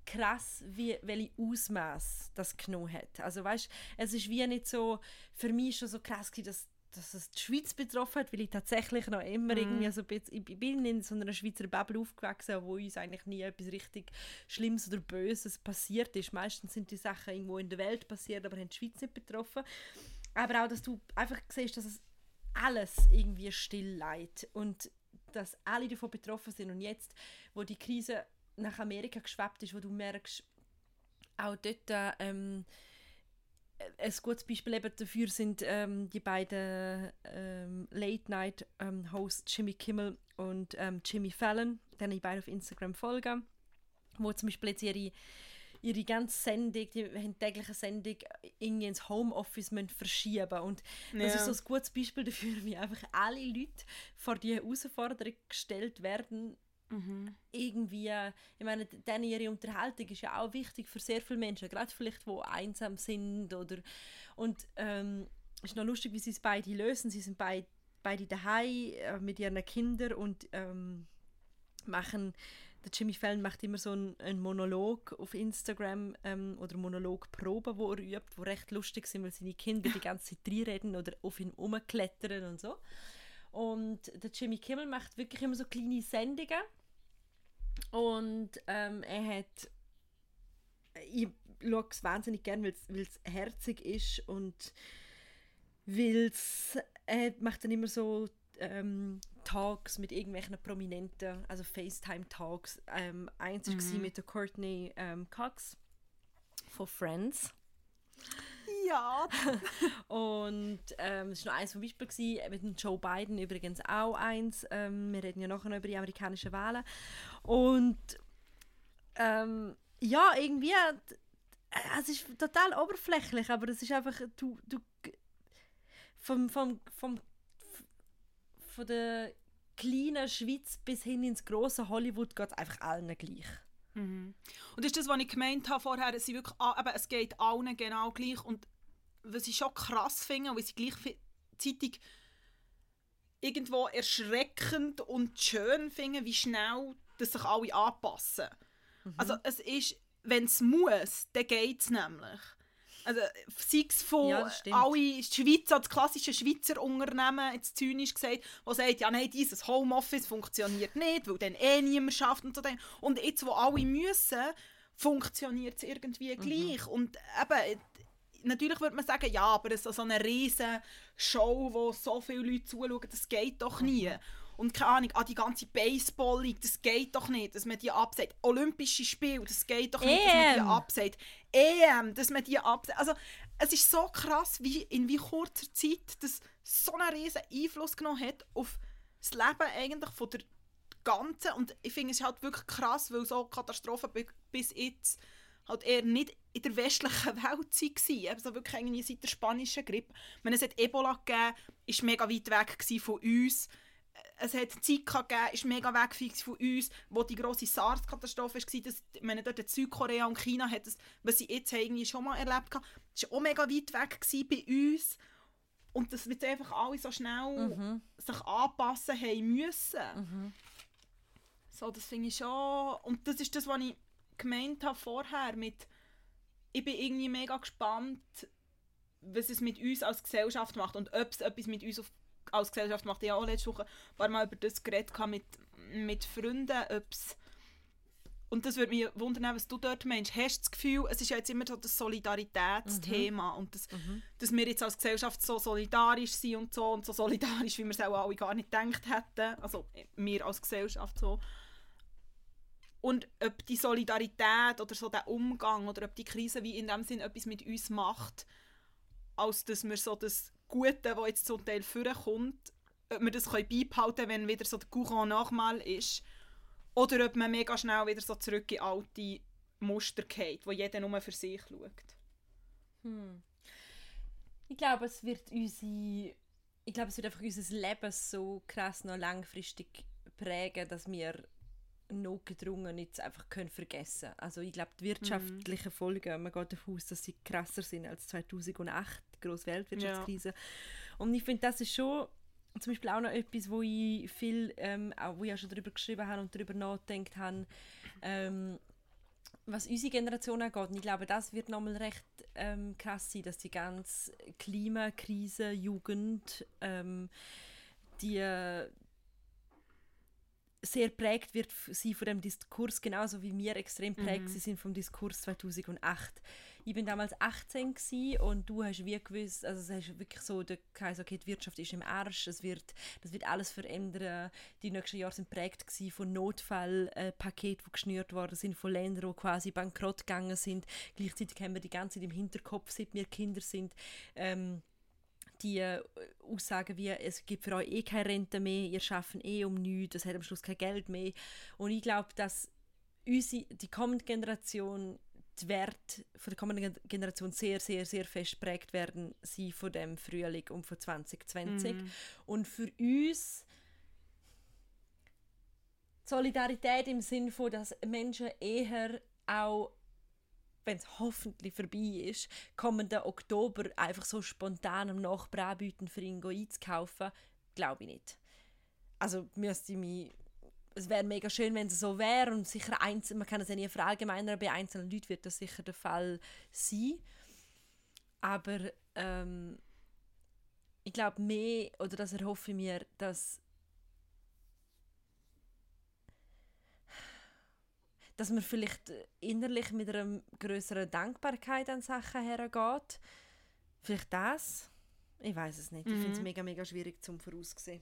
krass, wie, welche Ausmaß das genommen hat. Also weißt, es ist wie nicht so, für mich schon so krass gewesen, dass dass es die Schweiz betroffen hat, weil ich tatsächlich noch immer irgendwie so ein bisschen, ich bin in so einer Schweizer Bubble aufgewachsen, wo uns eigentlich nie etwas richtig Schlimmes oder Böses passiert ist. Meistens sind die Sachen irgendwo in der Welt passiert, aber haben die Schweiz nicht betroffen. Aber auch, dass du einfach siehst, dass es alles irgendwie still leidet und dass alle davon betroffen sind. Und jetzt, wo die Krise nach Amerika geschwappt ist, wo du merkst, auch dort ähm, ein gutes Beispiel eben dafür sind ähm, die beiden ähm, Late-Night-Hosts Jimmy Kimmel und ähm, Jimmy Fallon, denen ich beide auf Instagram folge, wo zum Beispiel jetzt ihre, ihre ganze Sendung, die haben täglich eine Sendung irgendwie ins Homeoffice müssen verschieben und das Ja. ist so ein gutes Beispiel dafür, wie einfach alle Leute vor die Herausforderung gestellt werden, Mhm. irgendwie, ich meine, dann ihre Unterhaltung ist ja auch wichtig für sehr viele Menschen, gerade vielleicht, die einsam sind oder und ähm, ist noch lustig, wie sie es beide lösen. Sie sind beid, beide daheim äh, mit ihren Kindern und ähm, machen der Jimmy Fallon macht immer so einen, einen Monolog auf Instagram ähm, oder Monologproben, wo er übt, wo recht lustig sind, weil seine Kinder die ganze Zeit reinreden oder auf ihn rumklettern und so. Und der Jimmy Kimmel macht wirklich immer so kleine Sendungen und ähm, er hat ich schaue es wahnsinnig gerne, weil es herzig ist und weil er macht dann immer so ähm, Talks mit irgendwelchen Prominenten, also FaceTime-Talks. Ähm, eins war mit der Courtney ähm, Cox von Friends. Ja, [laughs] Und ähm, das war noch eins vom Beispiel, gewesen, mit dem Joe Biden übrigens auch eins. Ähm, wir reden ja nachher noch über die amerikanischen Wahlen. Und ähm, ja, irgendwie, äh, es ist total oberflächlich, aber es ist einfach, du, du vom, vom, vom, von der kleinen Schweiz bis hin ins große Hollywood geht es einfach allen gleich. Und das ist das, was ich gemeint habe vorher, es, wirklich, eben, es geht allen genau gleich. Und was ich schon krass finde, was ich gleichzeitig irgendwo erschreckend und schön finde, wie schnell dass sich alle anpassen. Also es ist, wenn es muss, dann geht es nämlich. Also, sei es von Ja, alle die Schweiz, das klassische Schweizer Unternehmen, jetzt zynisch gesagt, wo sagt, ja nein, dieses Homeoffice funktioniert nicht, weil dann eh niemand schafft und so. Und jetzt, wo alle müssen, funktioniert es irgendwie Mhm. gleich. Und eben, natürlich würde man sagen, ja, aber so, so eine riesen Show, wo so viele Leute zuschauen, das geht doch nie. Mhm. Und keine Ahnung, ah, die ganze Baseball-League, das geht doch nicht, dass man die absagt. Olympische Spiele, das geht doch nicht, dass man die EM. EM, dass man die absagt. Also, es ist so krass, wie in wie kurzer Zeit das so einen riesen Einfluss genommen hat auf das Leben eigentlich von der ganzen. Und ich finde es halt wirklich krass, weil so Katastrophen bi- bis jetzt halt eher nicht in der westlichen [laughs] Welt waren. Also wirklich irgendwie seit der spanischen Grippe. Wenn es hat Ebola gegeben, ist mega weit weg von uns. Es hat Zika gegeben, ist mega weg von uns, wo die grosse SARS-Katastrophe war. Dass, ich meine, dort in Südkorea und China hat es, was sie jetzt irgendwie schon mal erlebt haben, das war auch mega weit weg bei uns. Und dass wir einfach alle so schnell Mhm. sich anpassen haben müssen. Mhm. So, das finde ich schon. Und das ist das, was ich gemeint habe vorher mit. Ich bin irgendwie mega gespannt, was es mit uns als Gesellschaft macht und ob es etwas mit uns auf, als Gesellschaft macht. Ich auch letzte Woche ein paar Mal über das geredet mit, mit Freunden, ob's und das würde mich wundern, was du dort meinst. Hast du das Gefühl, es ist ja jetzt immer so das Solidaritätsthema und das, Mhm. dass wir jetzt als Gesellschaft so solidarisch sind und so und so solidarisch, wie wir es auch alle gar nicht gedacht hätten. Also wir als Gesellschaft so. Und ob die Solidarität oder so der Umgang oder ob die Krise wie in dem Sinn etwas mit uns macht, als dass wir so das Gute, das jetzt zum Teil vorkommt, ob wir das beibehalten können, wenn wieder so der Courant nochmal ist. Oder ob man mega schnell wieder so zurück in alte Muster geht, wo jeder nur für sich schaut. Hm. Ich glaube, es wird unsere, ich glaube, es wird einfach unser Leben so krass noch langfristig prägen, dass wir notgedrungen jetzt einfach können vergessen. Also ich glaube, die wirtschaftlichen Folgen, man geht davon aus, dass sie krasser sind als 2008, die grosse Weltwirtschaftskrise. Und ich finde, das ist schon zum Beispiel auch noch etwas, wo ich viel, ähm, auch, wo ich auch schon darüber geschrieben habe und darüber nachgedacht habe, ähm, was unsere Generation angeht. Und ich glaube, das wird nochmal recht ähm, krass sein, dass die ganze Klimakrise, Jugend, ähm, die sehr prägt wird sie von dem Diskurs, genauso wie wir extrem prägt sie sind vom Diskurs 2008. Ich bin damals 18 gsi und du hast wie gewusst, also es ist wirklich so, der geheißen, okay, die Wirtschaft ist im Arsch, es wird, das wird alles verändern. Die nächsten Jahre sind prägt von Notfallpaketen, die geschnürt worden sind, von Ländern, die quasi bankrott gegangen sind. Gleichzeitig haben wir die ganze Zeit im Hinterkopf, seit wir Kinder sind, ähm, die äh, Aussagen wie, es gibt für euch eh keine Rente mehr, ihr schafft eh um nichts, es hat am Schluss kein Geld mehr. Und ich glaube, dass unsere, die kommende Generation, die Werte von der kommenden Gen- Generation sehr, sehr, sehr fest prägt werden, sie von dem Frühling und von 2020. Und für uns Solidarität im Sinn von, dass Menschen eher auch wenn es hoffentlich vorbei ist, kommenden Oktober einfach so spontan am Nachbrabüten für ihn einzukaufen, glaube ich nicht. Also müsste ich mich es wäre mega schön, wenn es so wäre und sicher einzeln, man kann es ja nie verallgemeinern, bei einzelnen Leuten wird das sicher der Fall sein. Aber ähm, ich glaube mehr, oder das erhoffe ich mir, dass dass man vielleicht innerlich mit einer größeren Dankbarkeit an Sachen hergeht. Vielleicht das? Ich weiß es nicht. Ich finde es Mhm. mega, mega schwierig zum voraussehen.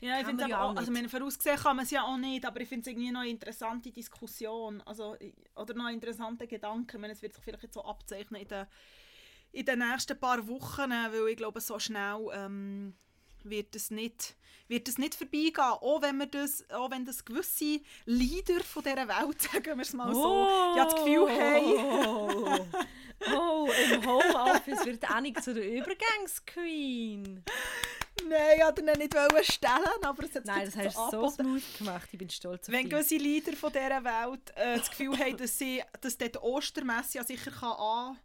Ja, ich finde es ja auch, also meine, voraussehen kann man es ja auch nicht, aber ich finde es irgendwie noch eine interessante Diskussion, also, oder noch einen interessanten Gedanken, ich meine, es wird sich vielleicht jetzt so abzeichnen in den, in den nächsten paar Wochen, äh, weil ich glaube, so schnell ähm, wird es nicht, wird es nicht vorbeigehen, auch wenn, wir das, auch wenn das gewisse Leader von dieser Welt, [laughs] sagen wir es mal so, ja das Gefühl haben, [laughs] Oh, im Homeoffice wird Annik zu der Übergangsqueen. nein, ich wollte ihn nicht stellen, aber es hat sich Nein, das hast du so smooth gemacht. Ich bin stolz auf Wenn gewisse Leader von dieser Welt äh, das Gefühl haben, dass, sie, dass dort die Ostermesse ja sicher, kann an,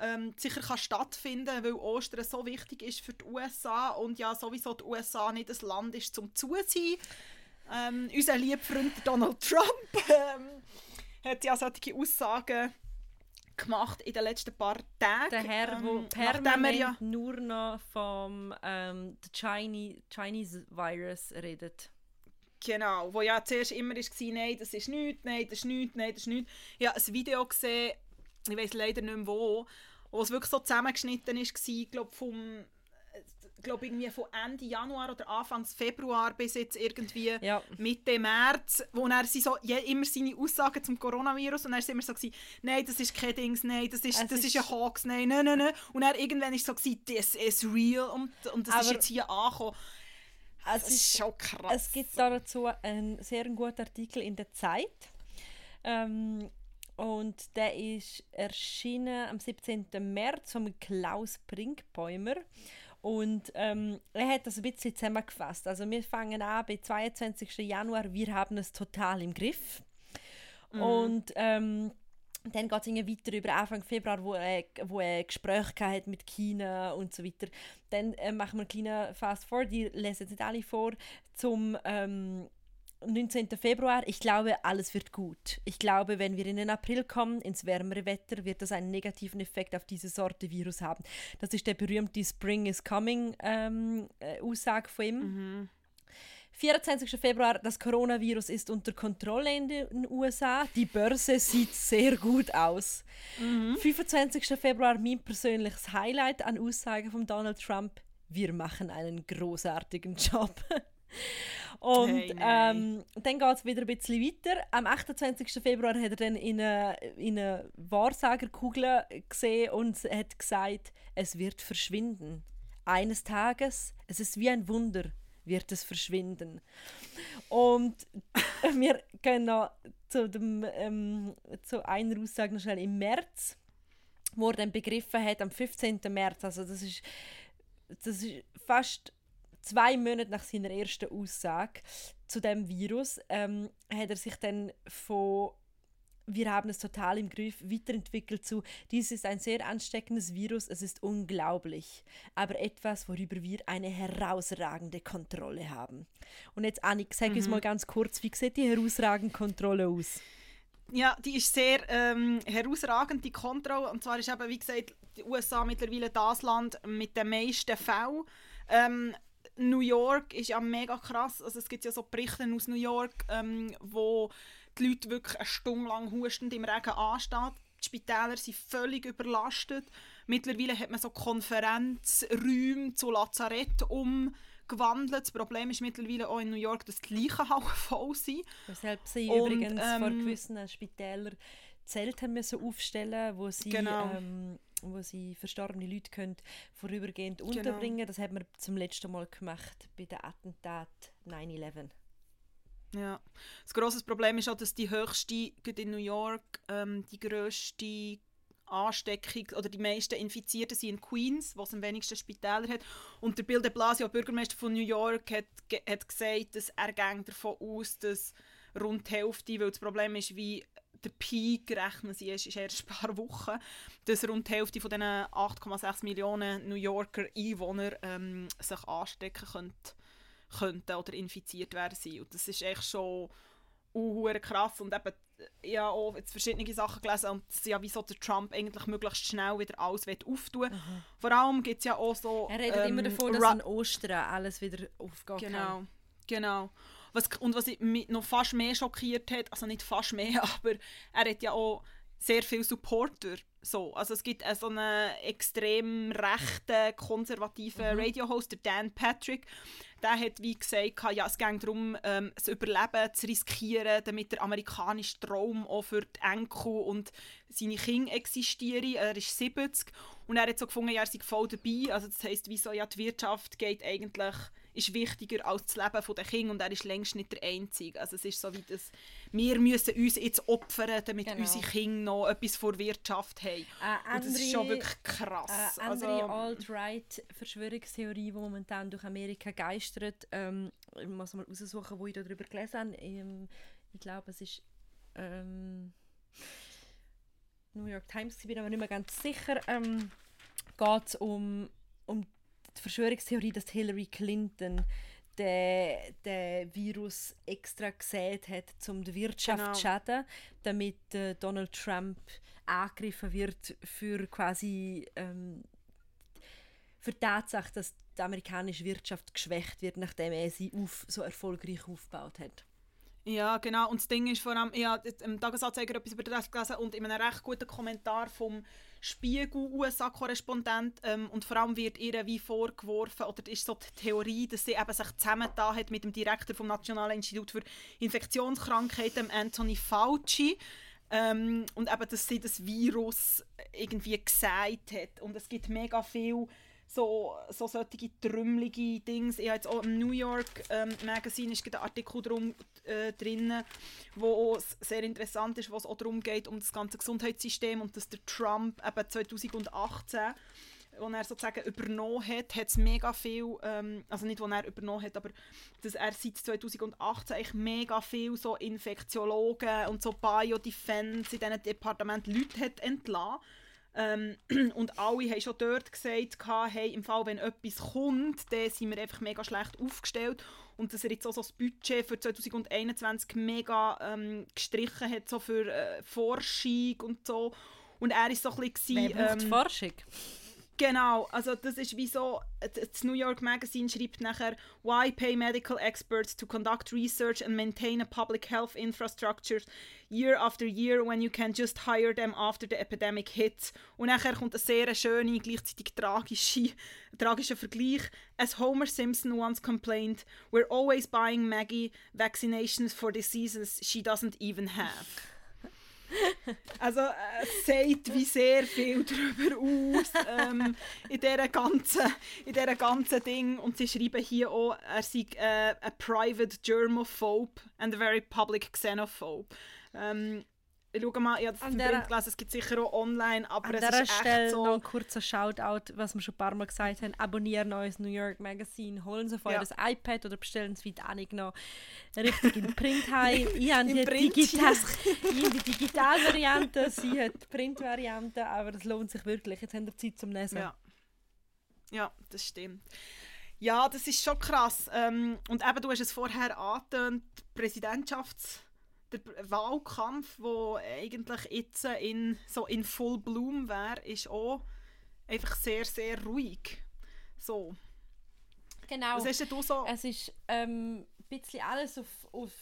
ähm, sicher kann stattfinden weil Ostern so wichtig ist für die USA und ja sowieso die USA nicht ein Land ist zum Zusein. Ähm, unser lieber Freund Donald Trump [laughs] ähm, hat ja solche Aussagen gemacht in den letzten paar Tagen. Der Herr, ähm, nachdem permanent er ja nur noch vom ähm, Chinese, Chinese Virus redet. Genau, wo ja zuerst immer war, nein, das ist nichts, nein, das ist nichts, nein, das ist nichts. Ich habe ein Video gesehen, ich weiß leider nicht mehr wo, wo es wirklich so zusammengeschnitten war, ich glaube vom glaub irgendwie von Ende Januar oder Anfang Februar bis jetzt irgendwie Ja. Mitte März, wo er sie so je, immer seine Aussagen zum Coronavirus und er ist immer so gewesen, nein, das ist kein Dings, nein, das ist, Es das ist, ist- ein Hoax, nein, nein, nein, nein. Und er irgendwann ist so gewesen, das ist real und, und das ist Aber- jetzt hier angekommen. Es Das ist schon krass. Es gibt da dazu einen sehr guten Artikel in der Zeit, ähm, und der ist erschienen am 17. März von Klaus Brinkbäumer. Und ähm, er hat das ein bisschen zusammengefasst. Also wir fangen an bei 22. Januar, wir haben es total im Griff. Mhm. Und ähm, dann geht es weiter über Anfang Februar, wo er, wo er Gespräche hat mit China und so weiter. Dann äh, machen wir einen kleinen Fast Forward, die lesen nicht alle vor, zum ähm, 19. Februar. Ich glaube, alles wird gut. Ich glaube, wenn wir in den April kommen, ins wärmere Wetter, wird das einen negativen Effekt auf diese Sorte Virus haben. Das ist der berühmte Spring is Coming ähm, äh, Aussage von ihm. Mhm. 24. Februar, das Coronavirus ist unter Kontrolle in den USA. Die Börse sieht sehr gut aus. Mhm. 25. Februar, mein persönliches Highlight an Aussagen von Donald Trump. Wir machen einen großartigen Job. [laughs] Und hey, ähm, dann geht es wieder ein bisschen weiter. Am 28. Februar hat er dann in eine, in eine Wahrsagerkugel gesehen und hat gesagt, es wird verschwinden. Eines Tages, es ist wie ein Wunder, wird es verschwinden. Und [laughs] wir gehen noch zu, dem, ähm, zu einer Aussage noch schnell im März, wo er dann begriffen hat, am 15. März, also das ist, das ist fast zwei Monate nach seiner ersten Aussage zu dem Virus, ähm, hat er sich dann von wir haben es total im Griff, weiterentwickelt zu, dies ist ein sehr ansteckendes Virus, es ist unglaublich, aber etwas, worüber wir eine herausragende Kontrolle haben. Und jetzt, Annik, sag mhm. uns mal ganz kurz, wie sieht die herausragende Kontrolle aus? Ja, die ist sehr ähm, herausragend, die Kontrolle. Und zwar ist eben, wie gesagt, die USA mittlerweile das Land mit den meisten Fällen. Ähm, New York ist ja mega krass. Also es gibt ja so Berichte aus New York, ähm, wo die Leute wirklich eine Stunde lang hustend im Regen anstehen. Die Spitäler sind völlig überlastet. Mittlerweile hat man so Konferenzräume zu Lazarett umgewandelt. Das Problem ist mittlerweile auch in New York, dass die Leichenhallen [laughs] voll sind. Weshalb sie Und, übrigens ähm, vor gewissen Spitälern Zelte müssen aufstellen wo sie, genau. ähm, wo sie verstorbene Leute können vorübergehend genau. unterbringen Das haben wir zum letzten Mal gemacht bei den Attentat 9-11. Ja. Das große Problem ist auch, dass die höchste, in New York, ähm, die grösste Ansteckung oder die meisten Infizierten sind in Queens, wo es am wenigsten Spitäler hat. Und der Bill de Blasio, Bürgermeister von New York, hat, hat gesagt, dass er davon aus, dass rund die Hälfte, weil das Problem ist, wie der Peak rechnen sie ist, ist erst ein paar Wochen, dass rund die Hälfte von diesen 8,6 Millionen New Yorker Einwohner ähm, sich anstecken könnte könnten oder infiziert werden sein. Und das ist echt schon uh, krass und eben ich habe auch jetzt verschiedene Sachen gelesen und ja wieso der Trump eigentlich möglichst schnell wieder alles auftun mhm. Vor allem gibt es ja auch so... Er redet ähm, immer davon, dass an Ostern alles wieder aufgeht. Genau, kann. genau. Was, und was mich noch fast mehr schockiert hat, also nicht fast mehr, [laughs] aber er hat ja auch sehr viele Supporter. So. Also es gibt äh, so einen extrem rechten, konservativen mhm. Radio-Host, Dan Patrick, der hat wie gesagt, ja, es ging darum, ähm, das Überleben zu riskieren, damit der amerikanische Traum auch für die Enkel und seine Kinder existieren. Er ist 70 und er hat so gefunden, ja, er sei voll dabei. Also das heisst, wieso ja, die Wirtschaft geht eigentlich ist wichtiger als das Leben der Kinder und er ist längst nicht der Einzige. Also es ist so wie das, wir müssen uns jetzt opfern, damit genau. unsere Kinder noch etwas vor Wirtschaft haben. Äh, und das ist schon wirklich krass. Eine andere also, Alt-Right-Verschwörungstheorie, die momentan durch Amerika geistert, ähm, ich muss mal raussuchen, wo ich darüber gelesen habe. Ähm, ich glaube, es ist ähm, New York Times, ich bin aber nicht mehr ganz sicher. Ähm, geht es um, um die Verschwörungstheorie, dass Hillary Clinton den, den Virus extra gesehen hat, um die Wirtschaft genau. zu schaden, damit äh, Donald Trump angegriffen wird für quasi ähm, für die Tatsache, dass die amerikanische Wirtschaft geschwächt wird, nachdem er sie auf, so erfolgreich aufgebaut hat. Ja, genau. Und das Ding ist vor allem, ich habe im Tagesanzeiger etwas über das gelesen und in einem recht guten Kommentar vom Spiegel-USA-Korrespondent ähm, und vor allem wird ihr wie vorgeworfen, oder ist so die Theorie, dass sie eben sich zusammengetan hat mit dem Direktor vom Nationalen Institut für Infektionskrankheiten, Anthony Fauci, ähm, und eben, dass sie das Virus irgendwie gesagt hat. Und es gibt mega viele so, so solche trümmelige Dings. Ich habe jetzt auch im New York ähm, Magazine ist ein Artikel drum, äh, drin, wo sehr interessant ist, wo es auch darum geht, um das ganze Gesundheitssystem und dass der Trump eben 2018 wo er sozusagen übernommen hat, hat es mega viel, ähm, also nicht, wo er übernommen hat, aber dass er seit 2018 eigentlich mega viel so Infektiologen und so Biodefense in diesen Departement Leute hat entlassen. Ähm, [clears throat] und alle haben schon dort gesagt, hey, im Fall, wenn etwas kommt, dann sind wir einfach mega schlecht aufgestellt. Und dass er jetzt auch so das Budget für 2021 mega ähm, gestrichen hat, so für äh, Forschung und so. Und er ist so ein bisschen... Wer braucht ähm, Forschung? Genau, also das ist wie so, das New York Magazine schreibt nachher, why pay medical experts to conduct research and maintain a public health infrastructure year after year when you can just hire them after the epidemic hits. Und nachher kommt ein sehr schöner, gleichzeitig tragische, tragischer Vergleich. As Homer Simpson once complained, we're always buying Maggie vaccinations for diseases she doesn't even have. Also äh, es sagt wie sehr viel darüber aus ähm, in dieser ganzen, ganzen Ding. Und sie schreiben hier auch, er sei äh, a private germophobe and a very public xenophobe. Ähm, ich schaue mal, ich habe das der, Print gelesen, es gibt sicher auch online, aber an es ist echt Stelle so... noch ein kurzer Shoutout, was wir schon ein paar Mal gesagt haben, abonnieren neues New York Magazine, holen Sie vorher ja. das iPad oder bestellen Sie weit auch noch richtig in Print [laughs] heim. ich habe die, Digital, [laughs] die Digitalvariante, sie hat die Printvariante, aber es lohnt sich wirklich. Jetzt haben wir Zeit zum Lesen. Ja, ja das stimmt. Ja, das ist schon krass. Ähm, und eben, du hast es vorher angetönt, Präsidentschafts der Wahlkampf, der eigentlich jetzt in, so in Full Bloom wäre, ist auch einfach sehr, sehr ruhig. So. Genau. Was hast du so? Es ist ähm, ein bisschen alles auf, auf,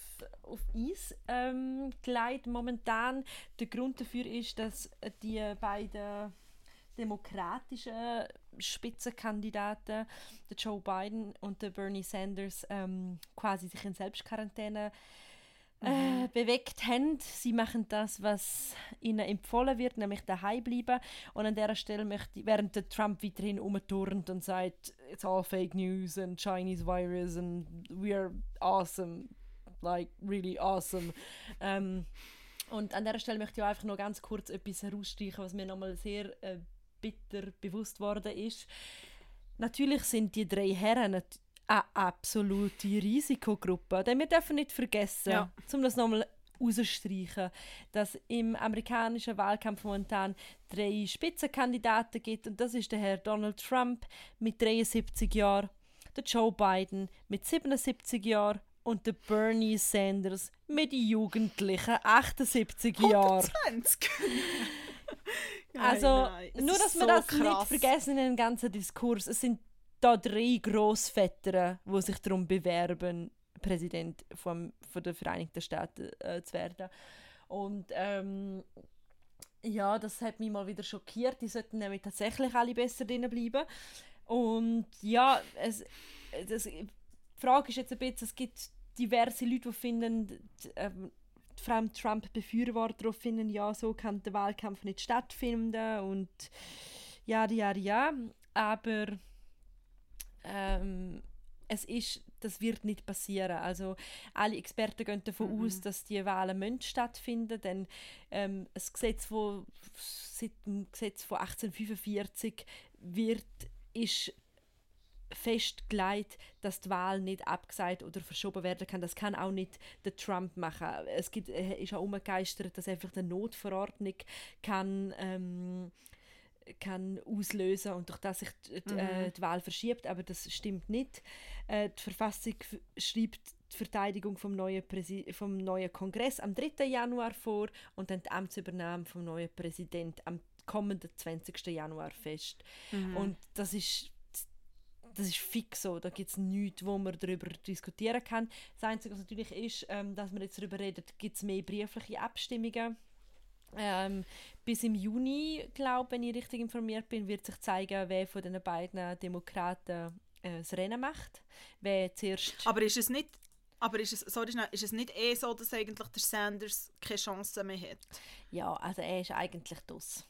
auf Eis ähm, gelegt momentan. Der Grund dafür ist, dass die beiden demokratischen Spitzenkandidaten, der Joe Biden und der Bernie Sanders, ähm, quasi sich in Selbstquarantäne äh, bewegt haben. Sie machen das, was ihnen empfohlen wird, nämlich daheim bleiben. Und an dieser Stelle möchte während der Trump weiterhin umturnt und sagt, it's all fake news and Chinese virus and we are awesome, like really awesome. Ähm, und an dieser Stelle möchte ich einfach noch ganz kurz etwas herausstreichen, was mir nochmal sehr äh, bitter bewusst worden ist. Natürlich sind die drei Herren eine absolute Risikogruppe. Denn wir dürfen nicht vergessen, ja. um das nochmal herauszustreichen, dass im amerikanischen Wahlkampf momentan drei Spitzenkandidaten gibt und das ist der Herr Donald Trump mit 73 Jahren, der Joe Biden mit 77 Jahren und der Bernie Sanders mit jugendlichen 78 Jahren. [laughs] 120. also, nein, nein. nur dass wir so das krass. nicht vergessen in dem ganzen Diskurs. Es sind da drei Großväter, die sich darum bewerben, Präsident vom, von der Vereinigten Staaten äh, zu werden. Und ähm, ja, das hat mich mal wieder schockiert. Die sollten nämlich tatsächlich alle besser drinnen bleiben. Und ja, es, das, die Frage ist jetzt ein bisschen, es gibt diverse Leute, die finden, ähm, vor allem Trump-Befürworter finden, ja, so kann der Wahlkampf nicht stattfinden und ja, ja, ja. Aber ähm, es ist, das wird nicht passieren. Also alle Experten gehen davon mhm. aus, dass die Wahlen müssen stattfinden, denn ähm, das Gesetz von, seit dem Gesetz von 1845 wird ist festgelegt, dass die Wahl nicht abgesagt oder verschoben werden kann. Das kann auch nicht der Trump machen. Es gibt, ist auch umgegeistert, dass einfach eine Notverordnung kann ähm, kann auslösen und durch das sich die, mhm. äh, die, Wahl verschiebt, aber das stimmt nicht. Äh, die Verfassung schreibt die Verteidigung vom neuen, Präsi vom neuen Kongress am 3. Januar vor und dann die Amtsübernahme vom neuen Präsident am kommenden 20. Januar fest. Mhm. Und das ist das ist fix so, da gibt es nichts, wo man darüber diskutieren kann. Das Einzige, was natürlich ist, ähm, dass man jetzt darüber redet, gibt es mehr briefliche Abstimmungen ähm, bis im Juni, glaube wenn ich richtig informiert bin, wird sich zeigen, wer von den beiden Demokraten äh, das Rennen macht. Wer zuerst aber ist es nicht, aber ist es, sorry, ist es nicht eh so, dass eigentlich der Sanders keine Chance mehr hat? Ja, also er ist eigentlich das.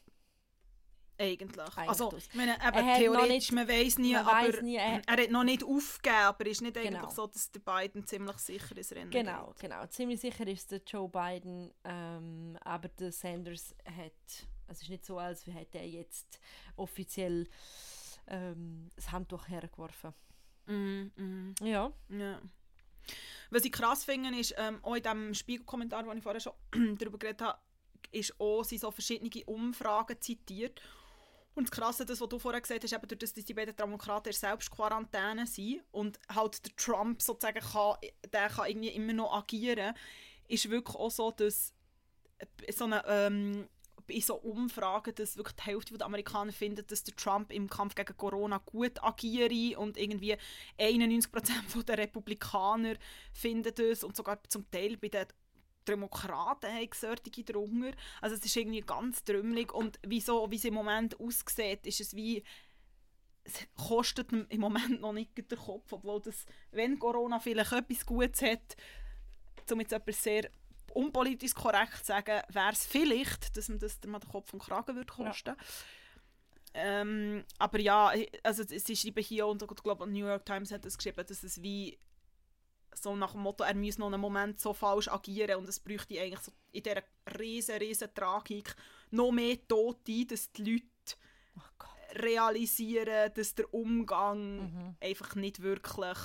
Eigentlich. Eigentlich also, ich meine, eben, theoretisch, nicht- man weiß nie, man aber weiss nie, er- er hat noch nicht aufgegeben, aber ist nicht eigentlich Genau. so, dass der Biden ziemlich sicher ins Rennen Genau, geht. genau. Ziemlich sicher ist der Joe Biden, ähm, aber der Sanders hat, es ist nicht so, als hätte er jetzt offiziell ähm, das Handtuch hergeworfen. Mhm, mhm. Ja. Ja. Was ich krass finde, ist, ähm, auch in dem Spiegelkommentar, den ich vorher schon [clears throat] darüber geredet habe, ist auch, sind so verschiedene Umfragen zitiert. Und das Krasse, das, was du vorher gesagt hast, das, dass die beiden Demokraten in Selbstquarantäne sind und halt der Trump sozusagen kann, der kann irgendwie immer noch agieren, ist wirklich auch so, dass so eine, ähm, in so Umfragen, dass wirklich die Hälfte der Amerikaner findet, dass der Trump im Kampf gegen Corona gut agiere und irgendwie 91% der Republikaner finden das und sogar zum Teil bei den Demokraten haben solche drunter. Also es ist irgendwie ganz trümmelig und wieso, wie es im Moment aussieht, ist es wie es kostet im Moment noch nicht den Kopf, obwohl das, wenn Corona vielleicht etwas Gutes hat, um jetzt etwas sehr unpolitisch korrekt zu sagen, wäre es vielleicht, dass man das mal den Kopf und Kragen würde kosten. Ähm, aber ja, also es ist eben hier und ich glaube, New York Times hat es geschrieben, dass es wie so nach dem Motto, er muss noch einen Moment so falsch agieren und es bräuchte eigentlich so in dieser riesen, riesen Tragik noch mehr Tote, dass die Leute Oh realisieren, dass der Umgang Mhm. einfach nicht wirklich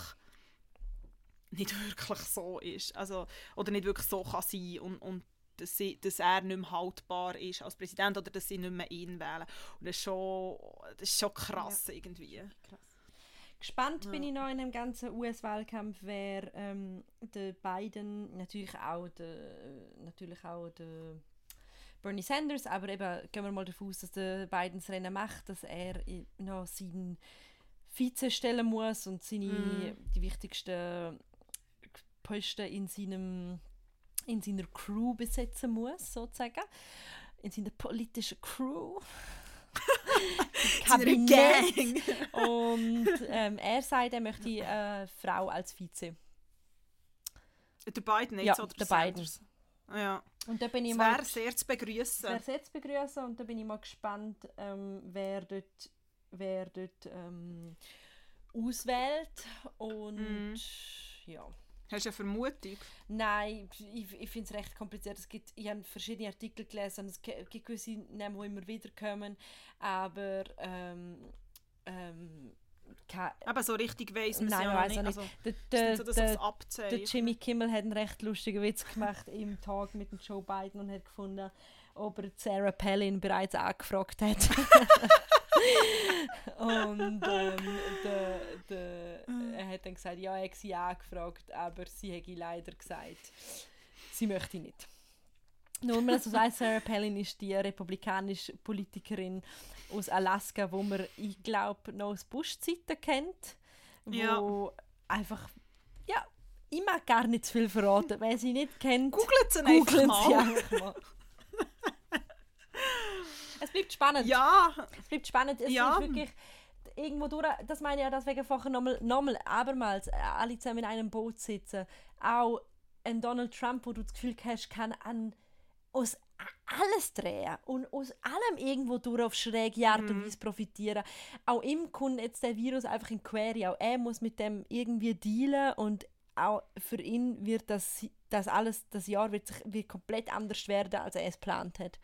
nicht wirklich so ist. Also, oder nicht wirklich so kann sein und, und dass, sie, dass er nicht mehr haltbar ist als Präsident oder dass sie nicht mehr ihn wählen. Und das ist schon, das ist schon krass irgendwie. Gespannt bin Ja. ich noch in dem ganzen US-Wahlkampf, wer ähm, der Biden, natürlich auch der, natürlich auch der Bernie Sanders, aber eben gehen wir mal davon aus, dass der Biden das Rennen macht, dass er noch seinen Vize stellen muss und seine, Mhm. die wichtigsten Posten in seinem in seiner Crew besetzen muss, sozusagen. In seiner politischen Crew. [laughs] Gang. [laughs] Und ähm, er sagt, er möchte eine Frau als Vize. Der Biden nicht Ja, so, oder der Sanders? Ja. Und da bin ich Das mal wäre sehr zu begrüßen. sehr jetzt begrüßen und da bin ich mal gespannt, ähm, wer dort, wer dort ähm, auswählt. Und Mhm. ja. Hast du eine Vermutung? Nein, ich, ich finde es recht kompliziert. Es gibt, ich habe verschiedene Artikel gelesen und es gi- gibt gewisse Namen, die immer wieder kommen. Aber ähm, ähm, Aber so richtig weiss man es ja weiss nicht. Also, der, der, so, dass der, der. Jimmy Kimmel hat einen recht lustigen Witz gemacht im Tag mit dem Joe Biden und hat gefunden, ob er Sarah Palin bereits angefragt hat. [laughs] [laughs] [laughs] und ähm, der, der, er hat dann gesagt, ja, er hat sie angefragt, aber sie hätte leider gesagt, sie möchte nicht. Nur mal so weiß, Sarah Palin ist die republikanische Politikerin aus Alaska, wo man, ich glaube, noch aus Bush-Zeiten kennt, wo Ja. einfach, ja, ich mag gar nicht zu viel verraten. Wer sie nicht kennt, Googelt sie einfach googelt sie mal. einfach mal. Es bleibt spannend. Ja, Es bleibt spannend. Es Ja. ist wirklich irgendwo durch, das meine ich ja deswegen vorher nochmal, nochmal abermals, äh, alle zusammen in einem Boot sitzen. Auch ein Donald Trump, wo du das Gefühl hast, kann an aus alles drehen und aus allem irgendwo durch auf schräge Art Mhm. und Weise profitieren. Auch ihm kommt jetzt der Virus einfach in die Quere. Auch er muss mit dem irgendwie dealen und auch für ihn wird das, das alles, das Jahr wird, sich, wird komplett anders werden, als er es geplant hat.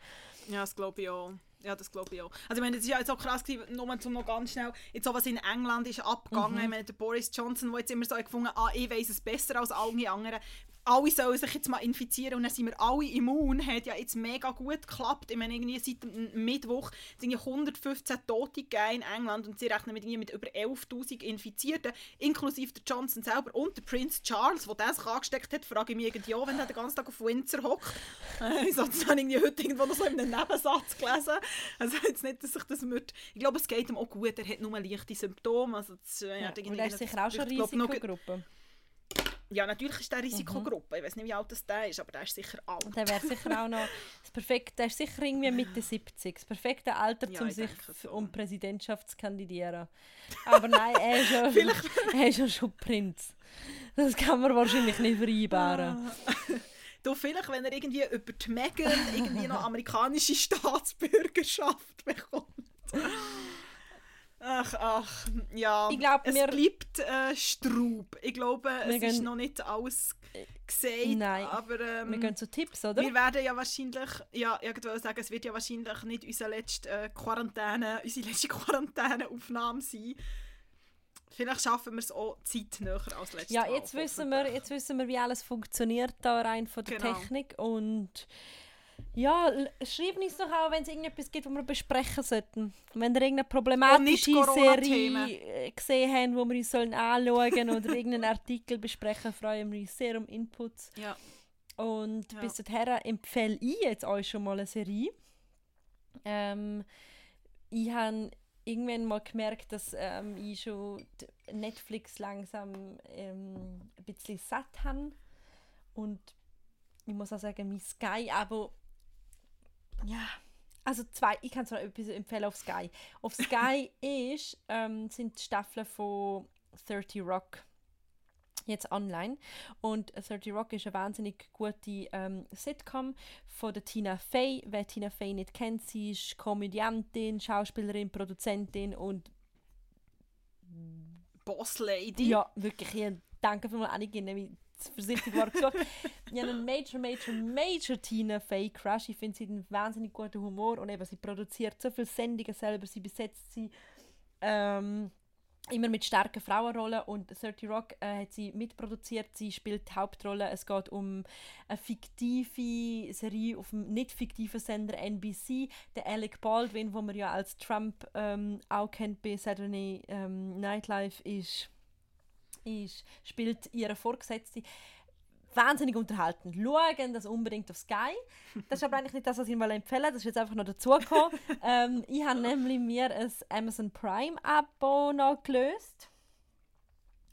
Ja, das glaube ich auch. Ja, das glaube ich auch. Also ich meine, es ist ja jetzt auch krass gewesen, nur zum noch ganz schnell, jetzt auch was in England ist abgegangen, ich meine, der Boris Johnson, der jetzt immer so gefunden ah, ich weiß es besser als alle anderen, alle sollen sich jetzt mal infizieren und dann sind wir alle immun, hat ja jetzt mega gut geklappt. Ich meine, irgendwie seit Mittwoch sind ja 115 Tote in England und sie rechnen mit, irgendwie mit über 11'000 Infizierten, inklusive der Johnson selber und der Prince Charles, der das sich angesteckt hat, frage ich mich irgendwie auch, wenn er den ganzen Tag auf Windsor hockt. Äh, habe ich irgendwie heute irgendwo noch so in einem Nebensatz gelesen. Also jetzt nicht, dass sich das wird... Ich glaube, es geht ihm auch gut, er hat nur leichte Symptome. Also das, äh, Ja, hat und er ist sicher auch schon ich Risikogruppe. Ja, natürlich ist der Risikogruppe. Ich weiß nicht, wie alt das der ist, aber der ist sicher alt. Und der wäre sicher auch noch [laughs] das perfekte, der ist sicher irgendwie Mitte 70. Das perfekte Alter, Ja, um ich sich so. um Präsidentschaft zu kandidieren. Aber nein, er ist ja, [laughs] [laughs] er ist ja schon Prinz. Das kann man wahrscheinlich nicht vereinbaren. Du, vielleicht, wenn er irgendwie über die Megan irgendwie noch amerikanische Staatsbürgerschaft bekommt. Ach, ach, ja. Ich glaub, es wir- bleibt äh, Straub. Ich glaube, es gehen- ist noch nicht alles gesagt, Nein. aber ähm, Wir gehen zu Tipps, oder? wir werden ja wahrscheinlich, ja, ich wollte sagen, es wird ja wahrscheinlich nicht unsere letzte äh, Quarantäne, [laughs] unsere letzte Quarantäneaufnahme sein. Vielleicht schaffen wir es auch zeitnäher als letztes Ja, Mal. jetzt wissen, wir, jetzt wissen wir, wie alles funktioniert da rein von der Genau. Technik. Und ja, schreibt uns doch auch, wenn es irgendetwas gibt, was wir besprechen sollten. Wenn ihr irgendeine problematische. Serie äh, gesehen habt, wo wir uns sollen anschauen oder irgendeinen Artikel besprechen, freuen wir uns sehr um Inputs. Ja. Und Ja. bis dahin empfehle ich jetzt euch schon mal eine Serie. Ähm, ich habe irgendwann mal gemerkt, dass ähm, ich schon Netflix langsam ähm, ein bisschen satt habe. Und ich muss auch sagen, mein Sky-Abo, ja, also zwei, ich kann zwar etwas empfehlen auf Sky. Auf [laughs] Sky ist, ähm, sind die Staffeln von 30 Rock jetzt online. Und 30 Rock ist eine wahnsinnig gute ähm, Sitcom von der Tina Fey. Wer Tina Fey nicht kennt, sie ist Komödiantin, Schauspielerin, Produzentin und Boss Lady. ja, wirklich, ich danke für mal Annigen, wie war gesagt. ich habe einen Major, Major, Major Tina Fey Crush. Ich finde sie hat einen wahnsinnig guten Humor und eben, sie produziert so viele Sendungen selber, sie besetzt sie ähm, immer mit starken Frauenrollen und 30 Rock äh, hat sie mitproduziert, sie spielt die Hauptrolle. Es geht um eine fiktive Serie auf dem nicht fiktiven Sender NBC, der Alec Baldwin, wo man ja als Trump ähm, auch kennt bei Saturday ähm, Nightlife ist ist, spielt ihre Vorgesetzte. Wahnsinnig unterhalten. Schauen das unbedingt auf Sky. Das ist aber eigentlich nicht das, was ich mal empfehle. Das ist jetzt einfach noch dazugekommen. [laughs] ähm, ich habe nämlich mir ein Amazon Prime Abo noch gelöst.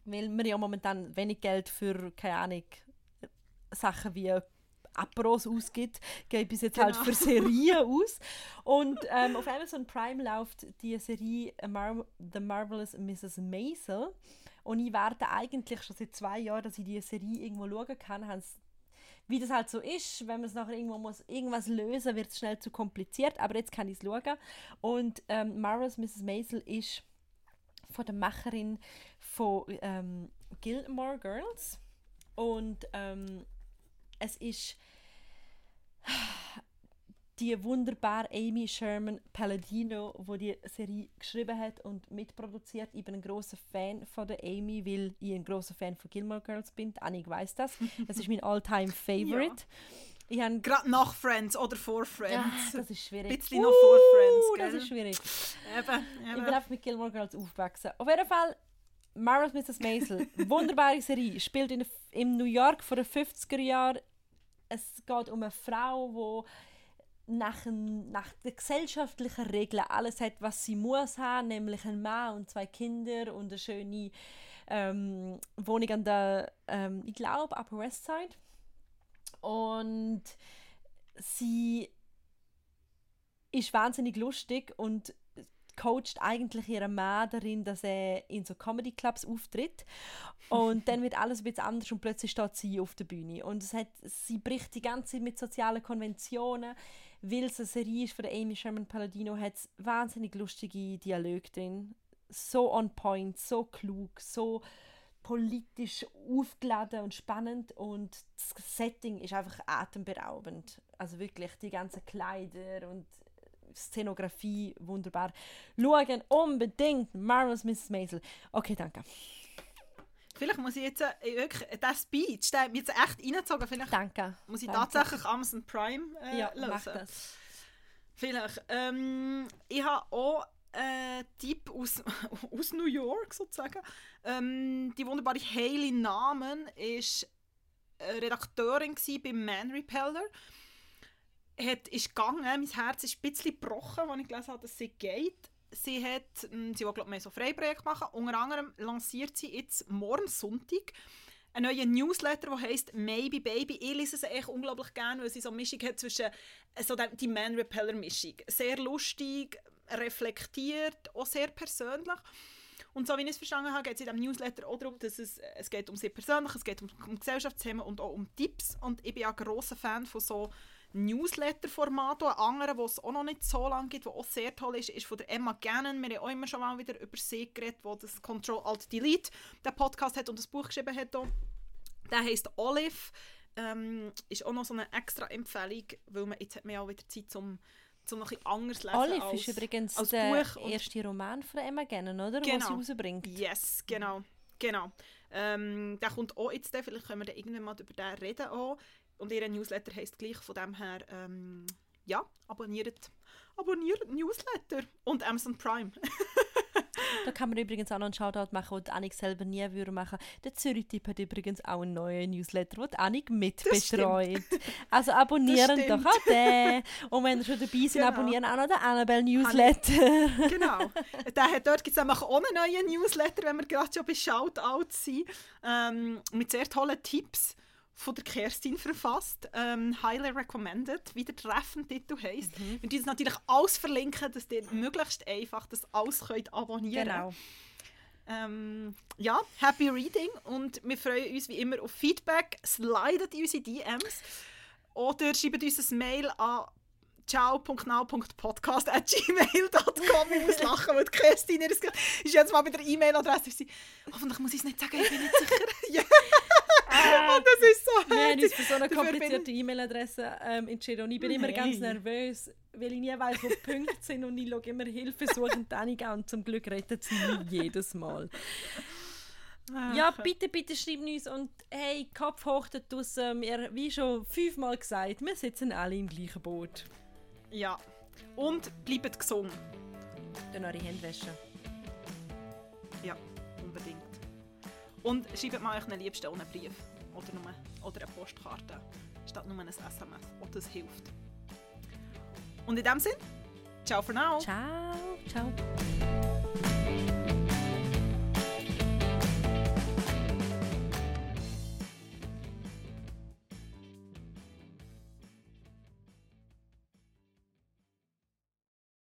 Weil wir ja momentan wenig Geld für, keine Ahnung, Sachen wie Apros ausgibt, gebe ich es jetzt halt Genau. für Serien [laughs] aus. Und ähm, auf Amazon Prime läuft die Serie Mar The Marvelous Mrs. Maisel. Und ich warte eigentlich schon seit zwei Jahren, dass ich diese Serie irgendwo schauen kann. Haben's- Wie das halt so ist, wenn man es nachher irgendwo muss, irgendwas lösen wird es schnell zu kompliziert. Aber jetzt kann ich es schauen. Und ähm, Marvelous Mrs. Maisel ist von der Macherin von ähm, Gilmore Girls. Und ähm, es ist die wunderbare Amy Sherman Palladino, wo die Serie geschrieben hat und mitproduziert. Ich bin ein großer Fan von der Amy, weil ich ein großer Fan von Gilmore Girls bin. Annik weiß das. Das ist mein [laughs] all-time Favorite. Ich habe Gerade nach Friends oder vor Friends. Ah, das ist schwierig. Ein bisschen noch vor Friends, Uh, Das gell? ist schwierig. Eben, Ich eben. bin einfach mit Gilmore Girls aufgewachsen. Auf jeden Fall, Marvelous Mrs. Maisel, wunderbare Serie, spielt in, in New York vor den 50er Jahren. Es geht um eine Frau, die nach, ein- nach den gesellschaftlichen Regeln alles hat, was sie muss haben, nämlich einen Mann und zwei Kinder und eine schöne ähm, Wohnung an der, ähm, ich glaube, Upper West Side. Und sie ist wahnsinnig lustig und coacht eigentlich ihren Mann darin, dass er in so Comedy Clubs auftritt. Und dann wird alles ein bisschen anders und plötzlich steht sie auf der Bühne. Und es hat, sie bricht die ganze Zeit mit sozialen Konventionen, weil es eine Serie ist von Amy Sherman Palladino, hat es wahnsinnig lustige Dialoge drin, so on point, so klug, so politisch aufgeladen und spannend und das Setting ist einfach atemberaubend. Also wirklich die ganzen Kleider und Szenografie wunderbar. Schauen unbedingt Marvelous Mrs. Maisel. Okay, danke. Vielleicht muss ich jetzt äh, wirklich, der Speech, der hat mich jetzt echt reingezogen. Vielleicht Danke. muss ich Danke. tatsächlich Amazon Prime äh, Ja, lösen. mach das. Vielleicht. Ähm, ich habe auch einen Tipp aus, [laughs] aus New York sozusagen. Ähm, die wunderbare Hayley Namen ist äh, Redakteurin beim Man Repeller. Hat, ist gegangen, mein Herz ist ein bisschen gebrochen, als ich gelesen habe, dass sie geht. Sie, hat, ähm, sie will glaub, mehr so Freiprojekte machen. Unter anderem lanciert sie jetzt morgen Sonntag einen neuen Newsletter, der heisst Maybe Baby. Ich lese es echt unglaublich gerne, weil sie so eine Mischung hat zwischen äh, so die Man-Repeller-Mischung. Sehr lustig, reflektiert, auch sehr persönlich. Und so wie ich es verstanden habe, geht es in diesem Newsletter auch darum, dass es, es geht um sie persönlich, es geht um, um Gesellschaftsthemen und auch um Tipps. Und ich bin ja ein grosser Fan von so Newsletter-Format. Ein anderer, den es auch noch nicht so lange gibt, der auch sehr toll ist, ist von der Emma Gannon. Wir haben auch immer schon mal wieder über sie geredet, wo das Control-Alt-Delete den Podcast hat und das Buch geschrieben hat. Auch. Der heisst Olive. Ähm, ist auch noch so eine extra Empfehlung, weil man jetzt hat man ja auch wieder Zeit, um zum noch etwas anderes lesen Olive als, ist übrigens als der Buch erste Roman von Emma Gannon, oder? Genau. Was sie rausbringt. Yes, genau. genau. Ähm, der kommt auch jetzt, vielleicht können wir dann irgendwann mal über den reden auch. Und ihr Newsletter heisst gleich, von dem her, ähm, ja, abonniert, abonniert Newsletter und Amazon Prime. [laughs] Da kann man übrigens auch noch einen Shoutout machen, den Annik selber nie würde machen. Der Zürich-Tipp hat übrigens auch einen neuen Newsletter, den Annik mitbestreut. Also abonnieren doch auch den. Und wenn ihr schon dabei seid, Genau. abonnieren auch noch den Annabelle-Newsletter. genau. Der hat, dort gibt es nämlich auch einen neuen Newsletter, wenn wir gerade schon bei Shoutouts sind, ähm, mit sehr tollen Tipps von der Kerstin verfasst. Ähm, highly recommended, wie der treffende Titel heisst. Mhm. Wir uns natürlich alles verlinken, dass ihr möglichst einfach das alles könnt abonnieren Genau. Ähm, ja, happy reading und wir freuen uns wie immer auf Feedback. Slidet in unsere DMs oder schreibt uns ein Mail an ciao.now.podcast.gmail.com Ich muss lachen, weil Kerstin ist jetzt mal bei der E-Mail-Adresse. Hoffentlich muss ich es nicht sagen, ich bin nicht sicher. [laughs] [laughs] ja, [laughs] Ah, das ist so wir haben uns für so eine komplizierte E-Mail-Adresse ähm, entschieden. Und ich bin immer ganz Nein. nervös, weil ich nie weiß, wo die Punkte [laughs] sind. Und ich schaue immer Hilfe suchen und. Und zum Glück rettet sie mich jedes Mal. Ja, bitte, bitte schreibt uns und hey, Kopf hoch da draussen. Wir, wie schon fünfmal gesagt, wir sitzen alle im gleichen Boot. Ja. Und bleibt gesund. Dann eure Hände waschen. Ja. Und schreibt mal einen Liebsten einen Brief oder, nur, oder eine Postkarte statt nur ein SMS. Auch das hilft. Und in dem Sinne, ciao for now. Ciao, ciao.